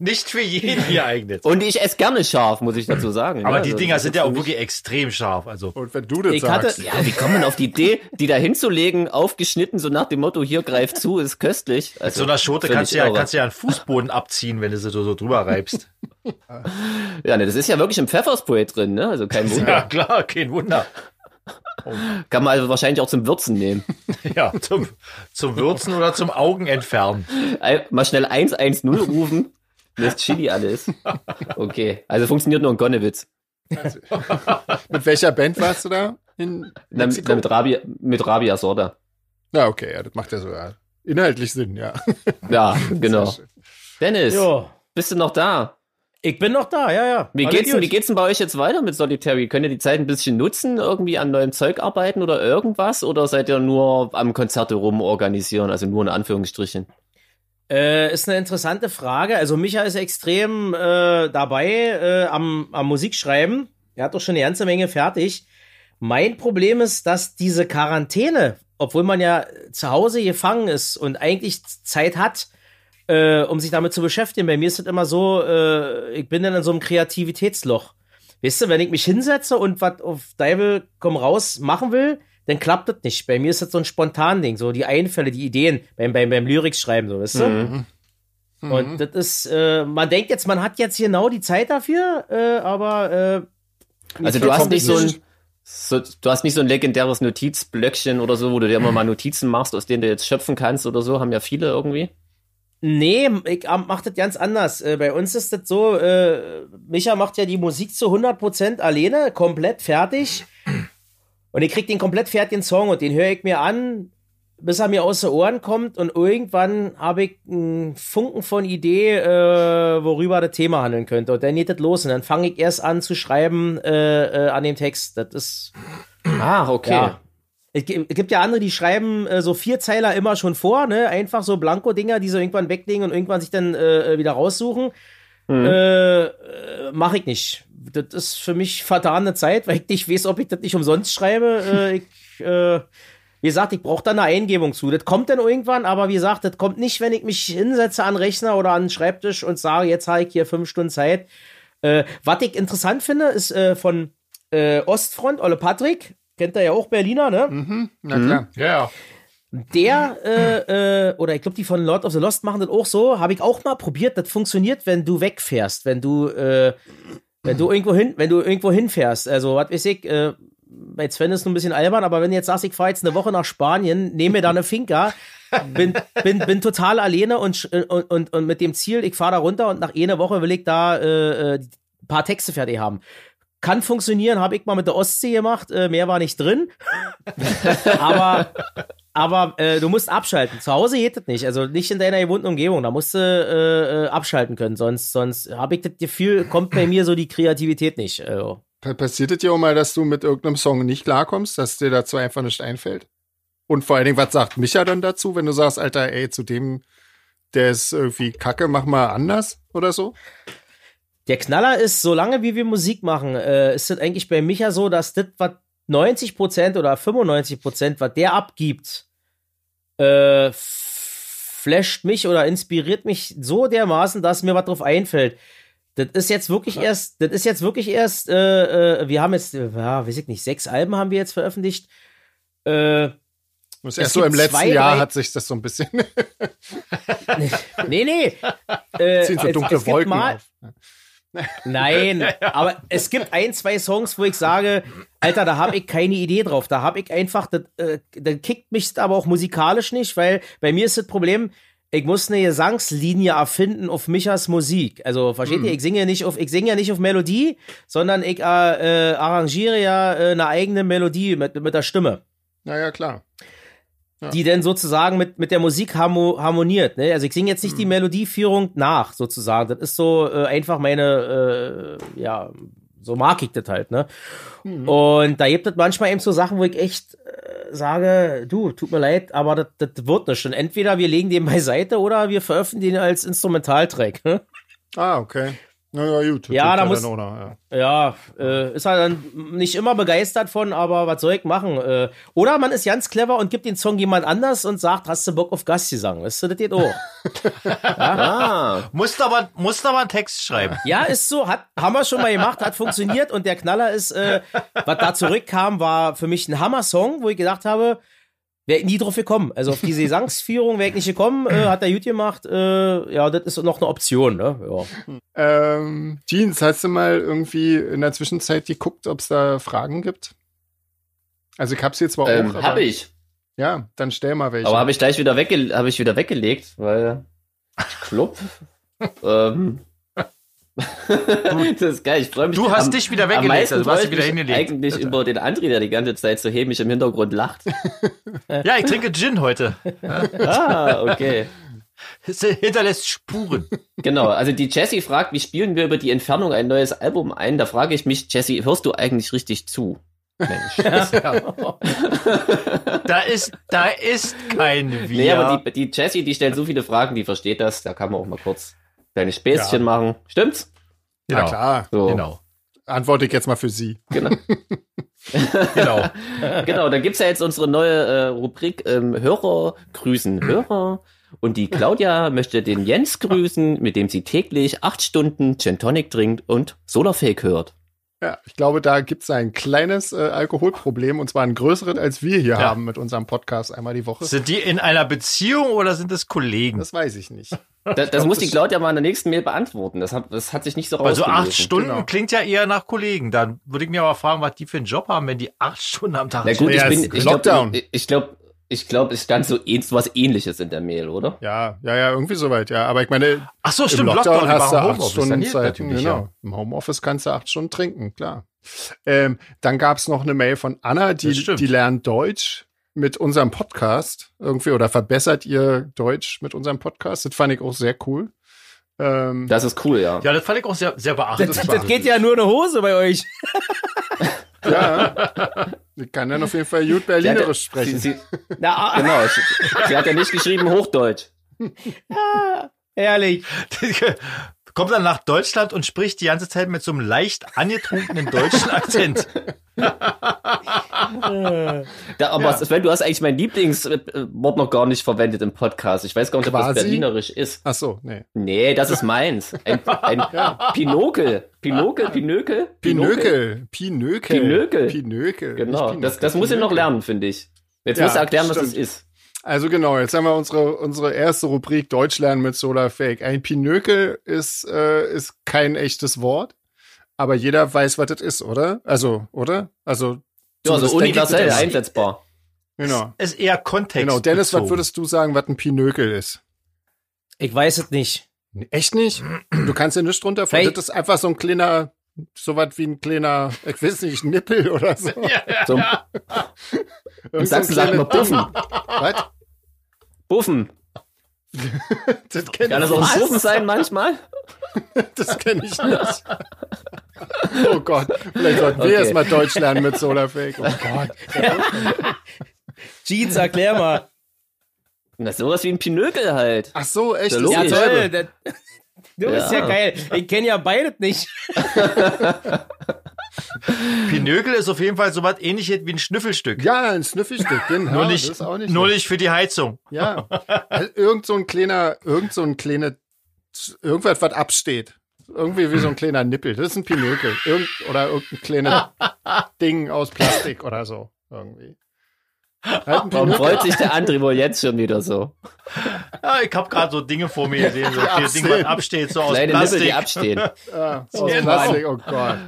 nicht für jeden geeignet. Und ich esse gerne scharf, muss ich dazu sagen. Aber Ja, die also Dinger sind ja auch wirklich extrem scharf. Also Und wenn du das Ich hatte- sagst. Ja, wie kommt man auf die Idee, die da hinzulegen, aufgeschnitten, so nach dem Motto, hier greift zu, ist köstlich. mit Also, so einer Schote kannst du ja, kannst du ja einen Fußboden abziehen, wenn du sie so, so drüber reibst. [laughs] Ja, ne, das ist ja wirklich im Pfefferspray drin, ne? Also kein Wunder. Ja, klar, kein Wunder. Kann man also wahrscheinlich auch zum Würzen nehmen. [laughs] Ja, zum, zum Würzen oder zum Augen entfernen. Mal schnell 110 rufen, das Chili alles. Okay, also funktioniert nur in Gonnewitz. [laughs] Mit welcher Band warst du da? In Na, na, mit, Rabia, mit Rabia Sorda. Ja, okay, ja, das macht ja sogar inhaltlich Sinn, ja. Ja, [laughs] genau. Dennis, Jo. bist du noch da? Ich bin noch da, ja, ja. Wie geht's, denn, wie geht's denn bei euch jetzt weiter mit Solitary? Könnt ihr die Zeit ein bisschen nutzen, irgendwie an neuem Zeug arbeiten oder irgendwas? Oder seid ihr nur am Konzerte rum organisieren, also nur in Anführungsstrichen? Äh, ist eine interessante Frage. Also Micha ist extrem äh, dabei äh, am, am Musikschreiben. Er hat doch schon eine ganze Menge fertig. Mein Problem ist, dass diese Quarantäne, obwohl man ja zu Hause gefangen ist und eigentlich Zeit hat, äh, um sich damit zu beschäftigen. Bei mir ist es immer so, äh, ich bin dann in so einem Kreativitätsloch. Weißt du, wenn ich mich hinsetze und was auf Deivel komm raus machen will, dann klappt das nicht. Bei mir ist das so ein spontan Ding, so die Einfälle, die Ideen beim, beim, beim Lyrikschreiben, so, weißt du? Mhm. Und das ist, äh, man denkt jetzt, man hat jetzt genau die Zeit dafür, äh, aber äh, Also du hast nicht so ein, so, du hast nicht so ein legendäres Notizblöckchen oder so, wo du dir immer mal Notizen machst, aus denen du jetzt schöpfen kannst oder so, haben ja viele irgendwie. Nee, ich mach das ganz anders. Äh, bei uns ist das so, äh, Micha macht ja die Musik zu 100% alleine, komplett fertig. Und ich krieg den komplett fertigen Song und den höre ich mir an, bis er mir aus den Ohren kommt und irgendwann habe ich einen Funken von Idee, äh, worüber das Thema handeln könnte. Und dann geht das los und dann fange ich erst an zu schreiben äh, äh, an dem Text. Das ist Ah, okay. ja. Es gi- es gibt ja andere, die schreiben äh, so Vierzeiler immer schon vor, ne? Einfach so Blanko-Dinger, die sie irgendwann weglegen und irgendwann sich dann äh, wieder raussuchen. Äh, äh, Mache ich nicht. Das ist für mich vertane Zeit, weil ich nicht weiß, ob ich das nicht umsonst schreibe. Äh, ich, äh, wie gesagt, ich brauche da eine Eingebung zu. Das kommt dann irgendwann, aber wie gesagt, das kommt nicht, wenn ich mich hinsetze an den Rechner oder an den Schreibtisch und sage, jetzt habe ich hier fünf Stunden Zeit. Äh, was ich interessant finde, ist äh, von äh, Ostfront, Olle Patrick, kennt er ja auch Berliner, ne? Na klar. Ja. Der, äh, äh, oder ich glaube, die von Lord of the Lost machen das auch so, habe ich auch mal probiert. Das funktioniert, wenn du wegfährst, wenn du, äh, wenn du irgendwo hin, wenn du irgendwo hinfährst. Also, was weiß ich, äh, bei Sven ist es ein bisschen albern, aber wenn du jetzt sagst, ich fahre jetzt eine Woche nach Spanien, nehme mir da eine Finca, bin, bin, bin total alleine und, sch- und, und, und mit dem Ziel, ich fahre da runter und nach einer Woche will ich da äh, äh, ein paar Texte fertig haben. Kann funktionieren, habe ich mal mit der Ostsee gemacht, äh, mehr war nicht drin. [laughs] aber aber äh, du musst abschalten. Zu Hause geht das nicht. Also nicht in deiner gewohnten Umgebung. Da musst du äh, äh, abschalten können. Sonst, sonst habe ich das Gefühl, kommt bei mir so die Kreativität nicht. Also, Pa- Passiert es dir auch mal, dass du mit irgendeinem Song nicht klarkommst, dass dir dazu einfach nicht einfällt? Und vor allen Dingen, was sagt Micha dann dazu, wenn du sagst, Alter, ey, zu dem, der ist irgendwie kacke, mach mal anders oder so? der Knaller ist, solange wie wir Musik machen, äh, ist das eigentlich bei Micha so, dass das, was 90% oder 95%, was der abgibt, äh, flasht mich oder inspiriert mich so dermaßen, dass mir was drauf einfällt. Das ist jetzt wirklich erst, das ist jetzt wirklich erst, äh, äh, wir haben jetzt, äh, ja, weiß ich nicht, sechs Alben haben wir jetzt veröffentlicht. Äh, Das Es erst so im letzten zwei, Jahr hat sich das so ein bisschen [laughs] nee, nee. Äh, [laughs] ziehen so es- dunkle es gibt Wolken mal, auf. Nein, [laughs] aber es gibt ein, zwei Songs, wo ich sage, Alter, da habe ich keine Idee drauf. Da habe ich einfach, das, äh, kickt mich aber auch musikalisch nicht, weil bei mir ist das Problem, ich muss eine Gesangslinie erfinden auf Michas Musik. Also, versteht ihr, ich singe ja nicht auf, ich singe ja nicht auf Melodie, sondern ich äh, äh, arrangiere ja äh, eine eigene Melodie mit, mit der Stimme. Naja, klar. Die denn sozusagen mit, mit der Musik harmo harmoniert. Ne? Also ich singe jetzt nicht die Melodieführung nach, sozusagen. Das ist so äh, einfach meine, äh, ja, so mag ich das halt, ne? Und da gibt es manchmal eben so Sachen, wo ich echt äh, sage, du, tut mir leid, aber das, das wird nicht. Und entweder wir legen den beiseite oder wir veröffentlichen ihn als Instrumentaltrack. Ne? Ah, okay. Naja, gut. das Ja, da muss- ja. Ja, äh, ist er dann nicht immer begeistert von, aber was soll ich machen? Äh, oder man ist ganz clever und gibt den Song jemand anders und sagt, hast du Bock auf Gastgesang? Weißt du, das geht auch. [laughs] Ah, Musst aber, musst aber einen Text schreiben. Ja, ist so, hat, haben wir schon mal gemacht, hat funktioniert und der Knaller ist, äh, was da zurückkam, war für mich ein Hammer-Song, wo ich gedacht habe, wäre ich nie drauf gekommen. Also auf diese Gesangsführung wäre ich nicht gekommen, äh, hat der gut gemacht, äh, ja, das ist noch eine Option, ne? Ja. Ähm, Jeans, hast du mal irgendwie in der Zwischenzeit geguckt, ob es da Fragen gibt? Also ich hab's jetzt zwar ähm, auch, aber habe ich. ja, dann stell mal welche. Aber habe ich gleich wieder, wegge hab ich wieder weggelegt, weil ich glaub, [laughs] ähm, das ist geil, ich freue mich. Du hast Am- dich wieder weggelegt, also du hast dich ich wieder hingelegt. Eigentlich über den André, der die ganze Zeit so hämisch im Hintergrund lacht. [laughs] Ja, ich trinke Gin heute. Ah, okay. Es hinterlässt Spuren. Genau, also die Jessie fragt, wie spielen wir über die Entfernung ein neues Album ein? Da frage ich mich, Jessie, hörst du eigentlich richtig zu? Mensch. [laughs] Da ist, da ist kein Wir. Nee, aber die, die Jessie, die stellt so viele Fragen, die versteht das. Da kann man auch mal kurz kleine Späßchen machen. Stimmt's? Na klar, So, Genau. antworte ich jetzt mal für Sie. genau. [laughs] Genau. [laughs] genau, da gibt's ja jetzt unsere neue äh, Rubrik ähm, Hörer grüßen Hörer. Und die Claudia möchte den Jens grüßen, mit dem sie täglich acht Stunden Gin Tonic trinkt und Solarfake hört. Ja, ich glaube, da gibt's ein kleines äh, Alkoholproblem und zwar ein größeres, als wir hier Ja. haben mit unserem Podcast einmal die Woche. Sind die in einer Beziehung oder sind es Kollegen? Das weiß ich nicht. Das, das muss die Claudia mal in der nächsten Mail beantworten. Das hat, das hat sich nicht so Also acht rausgelesen. Stunden Genau. klingt ja eher nach Kollegen. Dann würde ich mir aber fragen, was die für einen Job haben, wenn die acht Stunden am Tag Na gut, ich bin, ich Lockdown. glaube, ich glaube, ich glaube, es stand so so was ähnliches in der Mail, oder? Ja, ja, ja, irgendwie soweit, ja. Aber ich meine, Ach so, im stimmt. Lockdown, die hast du acht Stunden Zeit. Genau. ja. Im Homeoffice kannst du acht Stunden trinken, klar. Ähm, dann gab's noch eine Mail von Anna, Das die, die lernt Deutsch mit unserem Podcast irgendwie oder verbessert ihr Deutsch mit unserem Podcast. Das fand ich auch sehr cool. Ähm, Das ist cool, ja. Ja, das fand ich auch sehr, sehr beachtlich. Das, das geht ja nur eine Hose bei euch. [laughs] ja, ich kann dann auf jeden Fall gut Berlinerisch Sie, sprechen. sie, Na, ah, genau, sie, sie hat ja nicht geschrieben Hochdeutsch. herrlich. [laughs] Kommt dann nach Deutschland und spricht die ganze Zeit mit so einem leicht angetrunkenen deutschen Akzent. [laughs] Da, aber Sven, du hast eigentlich mein Lieblingswort noch gar nicht verwendet im Podcast. Ich weiß gar nicht, ob das Quasi? berlinerisch ist. Ach so, nee. Nee, das ist meins. Ein, ein Pinokel. Pinokel, Pinökel? Pinökel. Pinökel. Pinökel. Pinökel. Genau, das, das muss ich noch lernen, finde ich. Jetzt Ja, musst du erklären, was das ist. Also genau, jetzt haben wir unsere, unsere erste Rubrik Deutsch lernen mit Solar Fake. Ein Pinökel ist, äh, ist kein echtes Wort, aber jeder weiß, was das ist, oder? Also, oder? Also, Ja, also universell das- einsetzbar. Genau. Ist eher Kontext. Genau, Dennis, was würdest du sagen, was ein Pinökel ist? Ich weiß es nicht. Echt nicht? Du kannst ja nichts drunter Das ist einfach so ein kleiner, so was wie ein kleiner, ich weiß nicht, Nippel oder so. [laughs] So, Im Irgend so ein Sachsen sagen wir kleines Buffen. [laughs] Was? Buffen. [laughs] Das kenne Kann das auch ein. Buffen sein manchmal? das kenn ich nicht. Oh Gott, vielleicht sollten wir Okay. erst mal Deutsch lernen mit Solarfake. Oh Gott. Jeans, erklär mal. Na, sowas wie ein Pinökel halt. Ach so, echt? Ja, Das Ja, toll. Das, du bist ja Ja. geil. Ich kenne ja beides nicht. [laughs] Pinökel ist auf jeden Fall so was ähnliches wie ein Schnüffelstück. Ja, ein Sniffelstück, genau. nur das nicht, ist auch nicht nur nicht für die Heizung. Ja. Also irgend so ein kleiner, irgend so ein kleiner, irgendwas, was absteht. Irgendwie wie so ein kleiner Nippel. Das ist ein Pinökel. Irgend, oder irgendein kleines [laughs] Ding aus Plastik oder so. Irgendwie. Warum freut sich der André wohl jetzt schon wieder so? Ja, ich habe gerade so Dinge vor mir gesehen, so [laughs] vier Dinge, was absteht, so aus Kleine Nippel, die Plastik. abstehen. [laughs] Ah, aus Genau. Plastik, oh Gott.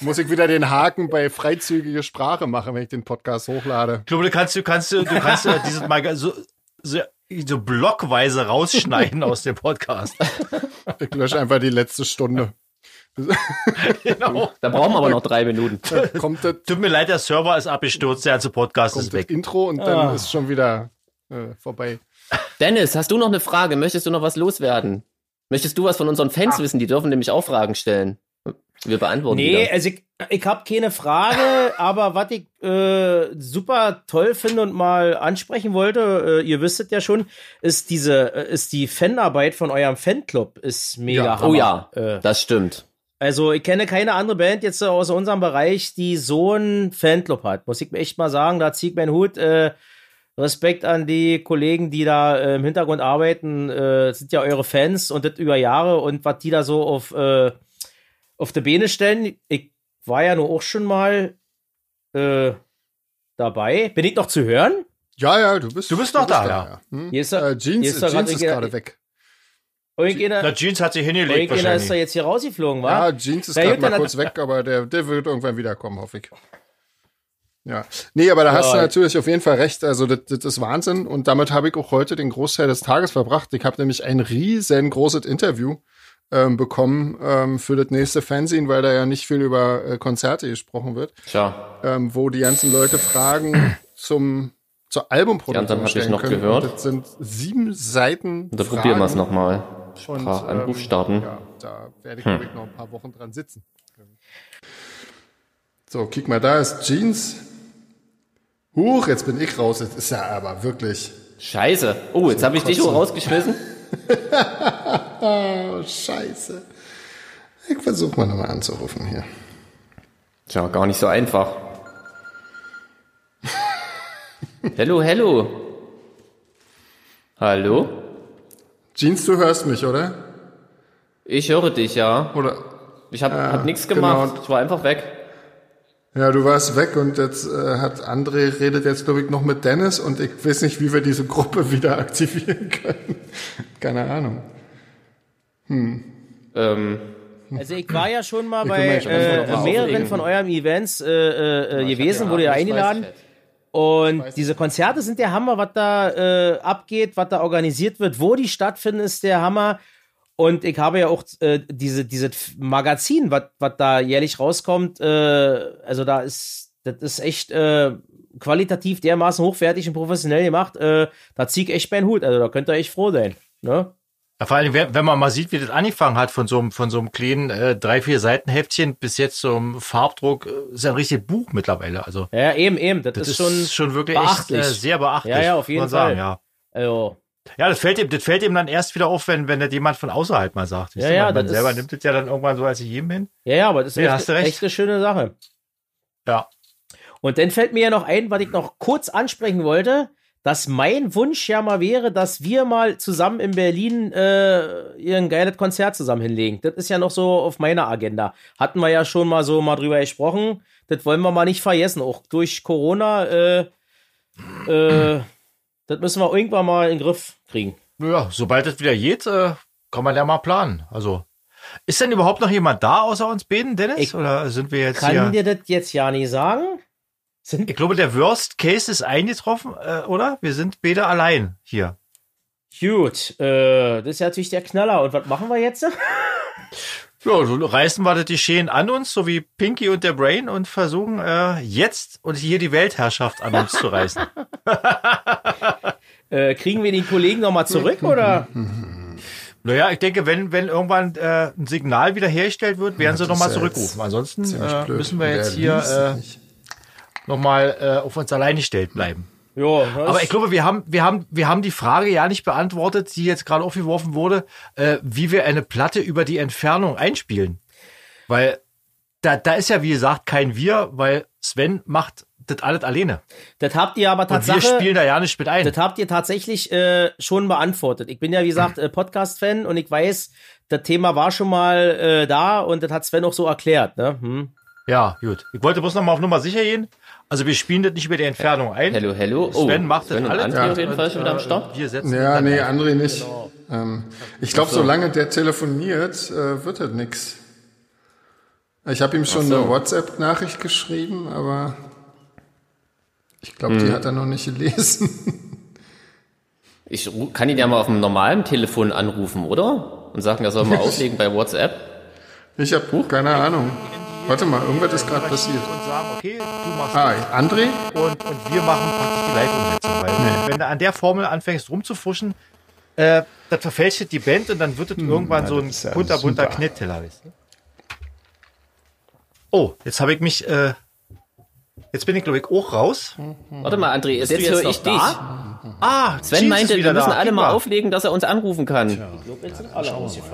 Muss ich wieder den Haken bei freizügige Sprache machen, wenn ich den Podcast hochlade? Ich glaube, du kannst, du kannst, du kannst dieses Mal so, so, so blockweise rausschneiden aus dem Podcast. Ich lösche einfach die letzte Stunde. Genau. Da brauchen wir aber noch drei Minuten. Kommt das, Tut mir leid, der Server ist abgestürzt, der ganze Podcast kommt ist das weg. Intro und dann ist schon wieder äh, vorbei. Dennis, hast du noch eine Frage? Möchtest du noch was loswerden? Möchtest du was von unseren Fans wissen? Die dürfen nämlich auch Fragen stellen. Wir beantworten Nee, dann. also ich, ich habe keine Frage, [laughs] aber was ich äh, super toll finde und mal ansprechen wollte, äh, ihr wisstet ja schon, ist diese, äh, ist die Fanarbeit von eurem Fanclub, ist mega Ja. Hammer. Oh ja, Äh, das stimmt. Also ich kenne keine andere Band jetzt aus unserem Bereich, die so einen Fanclub hat. Muss ich mir echt mal sagen, da zieht mein Hut. Äh, Respekt an die Kollegen, die da äh, im Hintergrund arbeiten. Äh, sind ja eure Fans und das über Jahre und was die da so auf, äh, auf die Beine stellen. Ich war ja nur auch schon mal äh, dabei. Bin ich noch zu hören? Ja, ja, du bist. Du bist noch da, ja. Hm? Hier ist er- äh, Jeans, hier ist er Jeans grad- ist gerade weg. Irgendeiner, Na, Jeans hat sich hingelegt irgendeiner ist da jetzt hier rausgeflogen, Ja, wa? Jeans ist gerade mal dann- kurz weg, [laughs] aber der, der wird irgendwann wiederkommen, hoffe ich. Ja. Nee, aber da hast du Ja. natürlich auf jeden Fall recht. Also, das, das ist Wahnsinn. Und damit habe ich auch heute den Großteil des Tages verbracht. Ich habe nämlich ein riesengroßes Interview ähm, bekommen ähm, für das nächste Fernsehen, weil da ja nicht viel über äh, Konzerte gesprochen wird, Tja, ähm, wo die ganzen Leute Fragen [clears throat] zum zur Albumproduktion Die anderen hab ich noch können. gehört. Und das sind sieben Seiten. da probieren wir es nochmal. Sprachanruf ähm, starten. Ja, da werde ich, Hm. glaub ich, noch ein paar Wochen dran sitzen. So, kick mal, da ist Jeans. Huch, jetzt bin ich raus. Jetzt ist ja aber wirklich. Scheiße. Oh, jetzt habe ich dich auch rausgeschmissen. Oh, [laughs] scheiße. Ich versuche mal nochmal anzurufen hier. Tja, gar nicht so einfach. Hello, hello. Hallo? Jeans, du hörst mich, oder? Ich höre dich, ja. Oder? Ich habe hab nichts genau. gemacht. Ich war einfach weg. Ja, du warst weg und jetzt äh, hat André redet jetzt, glaube ich, noch mit Dennis und ich weiß nicht, wie wir diese Gruppe [laughs] wieder aktivieren können. Keine Ahnung. Ähm, Also ich war ja schon mal Ich bei äh, mal mehreren von euren Events äh, äh, gewesen, wurde ja eingeladen. Und diese Konzerte sind der Hammer, was da äh, abgeht, was da organisiert wird, wo die stattfinden, ist der Hammer. Und ich habe ja auch äh, diese dieses Magazin, was da jährlich rauskommt. Äh, also da ist das ist echt äh, qualitativ dermaßen hochwertig und professionell gemacht. Äh, da zieh ich echt meinen Hut. Also da könnt ihr echt froh sein. Ne? Ja, vor allem, wenn man mal sieht, wie das angefangen hat von so einem, von so einem kleinen äh, drei, vier Seitenheftchen bis jetzt zum Farbdruck, äh, ist ja ein richtiges Buch mittlerweile. Also Ja, eben, eben. Das, das ist schon schon wirklich echt beachtlich. äh, sehr beachtlich. Ja, ja, auf jeden man sagen, Fall. Ja. Also, ja, das fällt ihm, das fällt ihm dann erst wieder auf, wenn, wenn das jemand von außerhalb mal sagt. Weißt Ja, du, ja, man, man das selber ist- nimmt es ja dann irgendwann so als jedem hin. Ja, ja, aber das ist Nee, echt, echt eine schöne Sache. Ja. Und dann fällt mir ja noch ein, was ich noch kurz ansprechen wollte, dass mein Wunsch ja mal wäre, dass wir mal zusammen in Berlin äh, ihr ein geiles Konzert zusammen hinlegen. Das ist ja noch so auf meiner Agenda. Hatten wir ja schon mal so mal drüber gesprochen. Das wollen wir mal nicht vergessen. Auch durch Corona, äh, äh, das müssen wir irgendwann mal in den Griff kriegen. Ja, sobald es wieder geht, äh, kann man ja mal planen. Also, ist denn überhaupt noch jemand da außer uns beiden, Dennis? Ich Oder sind wir jetzt Kann hier? dir das jetzt ja nicht sagen? Sind Ich glaube, der Worst Case ist eingetroffen, äh, oder? Wir sind beide allein hier. gut. Äh, das ist ja natürlich der Knaller. Und was machen wir jetzt? [laughs] Ja, so reißen wir das Geschehen an uns, so wie Pinky und der Brain, und versuchen äh, jetzt und hier die Weltherrschaft an uns zu reißen. [laughs] [laughs] Äh, kriegen wir den Kollegen nochmal zurück oder? Naja, ich denke, wenn, wenn irgendwann äh, ein Signal wiederhergestellt wird, werden sie das nochmal ja zurückrufen. Ansonsten äh, müssen wir jetzt hier äh? Nochmal äh, auf uns allein gestellt bleiben. Ja, Aber ich glaube, wir haben, wir haben, wir haben die Frage ja nicht beantwortet, die jetzt gerade aufgeworfen wurde, äh, wie wir eine Platte über die Entfernung einspielen. Weil da, da ist ja, wie gesagt, kein Wir, weil Sven macht das alles alleine. das habt ihr aber Und wir spielen da ja nicht mit ein. das habt ihr tatsächlich äh, schon beantwortet. Ich bin ja, wie gesagt, äh, Podcast-Fan und ich weiß, das Thema war schon mal äh, da und das hat Sven auch so erklärt. Ne? Hm. Ja, gut. Ich wollte bloß noch mal auf Nummer sicher gehen. Also wir spielen das nicht über die Entfernung ein. Hello, hello. Oh, Sven macht das Sven und alles. André auf jeden Fall schon wieder am Start. Wir setzen Ja, dann nee, ein. André nicht. Ähm, ich glaube, solange der telefoniert, äh, wird das nix. Ich habe ihm schon so. eine WhatsApp-Nachricht geschrieben, aber ich glaube, die hat er noch nicht gelesen. [laughs] Ich kann ihn ja mal auf dem normalen Telefon anrufen, oder? Und sagen, er soll mal [laughs] auflegen bei WhatsApp. Ich habe keine Ahnung. Warte mal, irgendwas ist gerade passiert. Und sagen, okay, du machst Ah, André? und, und wir machen praktisch die Live-Umsetzung. Weil wenn du an der Formel anfängst rumzufuschen, äh, das verfälscht die Band und dann wird es irgendwann so ein ja bunter, bunter super. Knitteller. Weißt du? Oh, jetzt habe ich mich, äh, jetzt bin ich glaube ich auch raus. Warte mal, André, jetzt, jetzt höre ich da? dich. Ah, Sven Jeans ist meinte, wir müssen da. alle mal auflegen, dass er uns anrufen kann.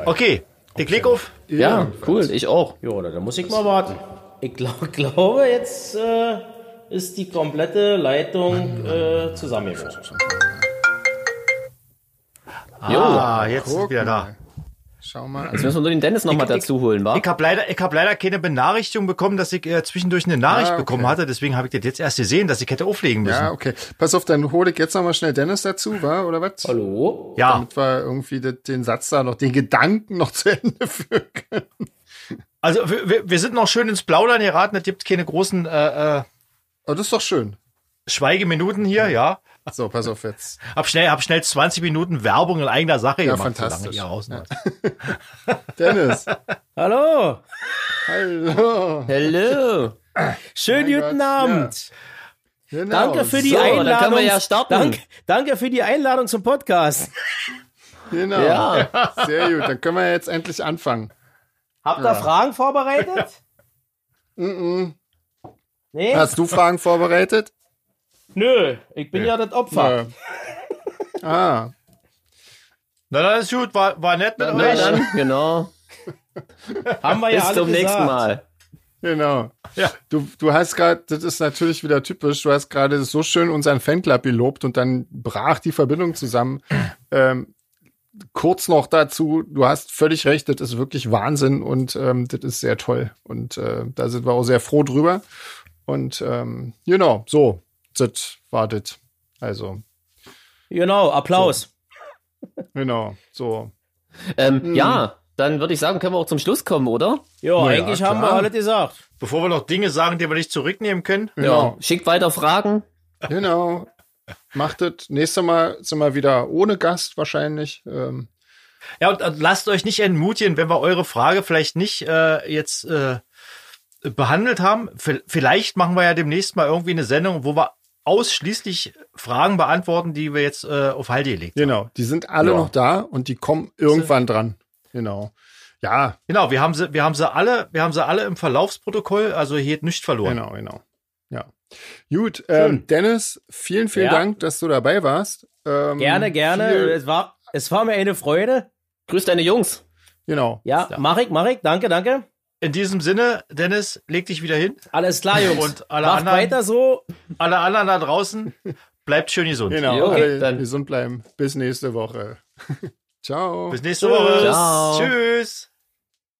Okay, ich leg auf. Ja, cool, ich auch. Ja, da muss ich mal warten. Ich glaub, [laughs] glaube, jetzt äh, ist die komplette Leitung äh, zusammengebrochen. Jo, Ah, jetzt ist Guck wieder da. Schau mal. jetzt müssen wir nur den Dennis nochmal Ich- ich- dazu holen, wa? Ich habe leider, ich hab leider keine Benachrichtigung bekommen, dass ich äh, zwischendurch eine Nachricht Ah, okay. bekommen hatte. Deswegen habe ich das jetzt erst gesehen, dass ich hätte auflegen müssen. Ja, okay. Pass auf, dann hole ich jetzt noch mal schnell Dennis dazu, war oder was? Hallo? Ja, Damit wir irgendwie den, den Satz da noch, den Gedanken noch zu Ende [laughs] führen können. also wir, wir- wir sind noch schön ins Plaudern geraten. Es gibt keine großen äh, äh, Oh, das ist doch schön. Schweigeminuten hier, ja. So, pass auf jetzt. Hab schnell, hab schnell 20 Minuten Werbung in eigener Sache Ja, gemacht, fantastisch. ihr raus seid. [laughs] Dennis. Hallo? Hallo. Hello. Schönen Mein guten Gott, Abend. Genau. Danke für die So, dann Einladung. können wir ja starten. Dank, danke für die Einladung zum Podcast. Genau. Ja. Sehr gut. Dann können wir jetzt endlich anfangen. Habt ihr Fragen vorbereitet? Nee? Hast du Fragen vorbereitet? Nö, ich bin ja das Opfer. [laughs] Ah, Na, dann ist gut, war, war nett mit Na euch. dann, genau. [laughs] Haben wir ja Bis alle zum gesagt. nächsten Mal. genau. Ja. Du, du hast gerade, das ist natürlich wieder typisch, du hast gerade so schön unseren Fanclub gelobt und dann brach die Verbindung zusammen. Ähm, kurz noch dazu, du hast völlig recht, das ist wirklich Wahnsinn und ähm, das ist sehr toll. Und äh, da sind wir auch sehr froh drüber. Und ähm, genau, so, das war das. Also, Genau, Applaus. genau, so. Ähm, Ja, dann würde ich sagen, können wir auch zum Schluss kommen, oder? Ja, Na ja, eigentlich haben wir klar. alles gesagt. Bevor wir noch Dinge sagen, die wir nicht zurücknehmen können. Genau. Ja. Schickt weiter Fragen. Genau. Macht es. Nächstes Mal sind wir wieder ohne Gast wahrscheinlich. Ähm, Ja, und, und lasst euch nicht entmutigen, wenn wir eure Frage vielleicht nicht äh, jetzt äh, behandelt haben. V vielleicht machen wir ja demnächst mal irgendwie eine Sendung, wo wir ausschließlich Fragen beantworten, die wir jetzt äh, auf Halde gelegt haben. genau. Die sind alle Ja. noch da und die kommen irgendwann dran. Genau. Ja, Genau, wir haben sie, wir haben sie alle, wir haben sie alle im Verlaufsprotokoll, also hier hat nichts verloren. genau, genau. Ja. Gut, ähm, Dennis, vielen, vielen Ja. Dank, dass du dabei warst. Ähm, Gerne, gerne. Es war, es war mir eine Freude. Grüß deine Jungs. genau. Ja, mach ich, mach ich. Danke, danke. In diesem Sinne, Dennis, leg dich wieder hin. Alles klar, Jungs. Und alle Macht anderen- weiter so. Alle anderen da draußen, bleibt schön gesund. Genau. Jo, alle dann- gesund bleiben. Bis nächste Woche. [laughs] Ciao. Bis nächste Tschüss. Woche. Ciao. Tschüss.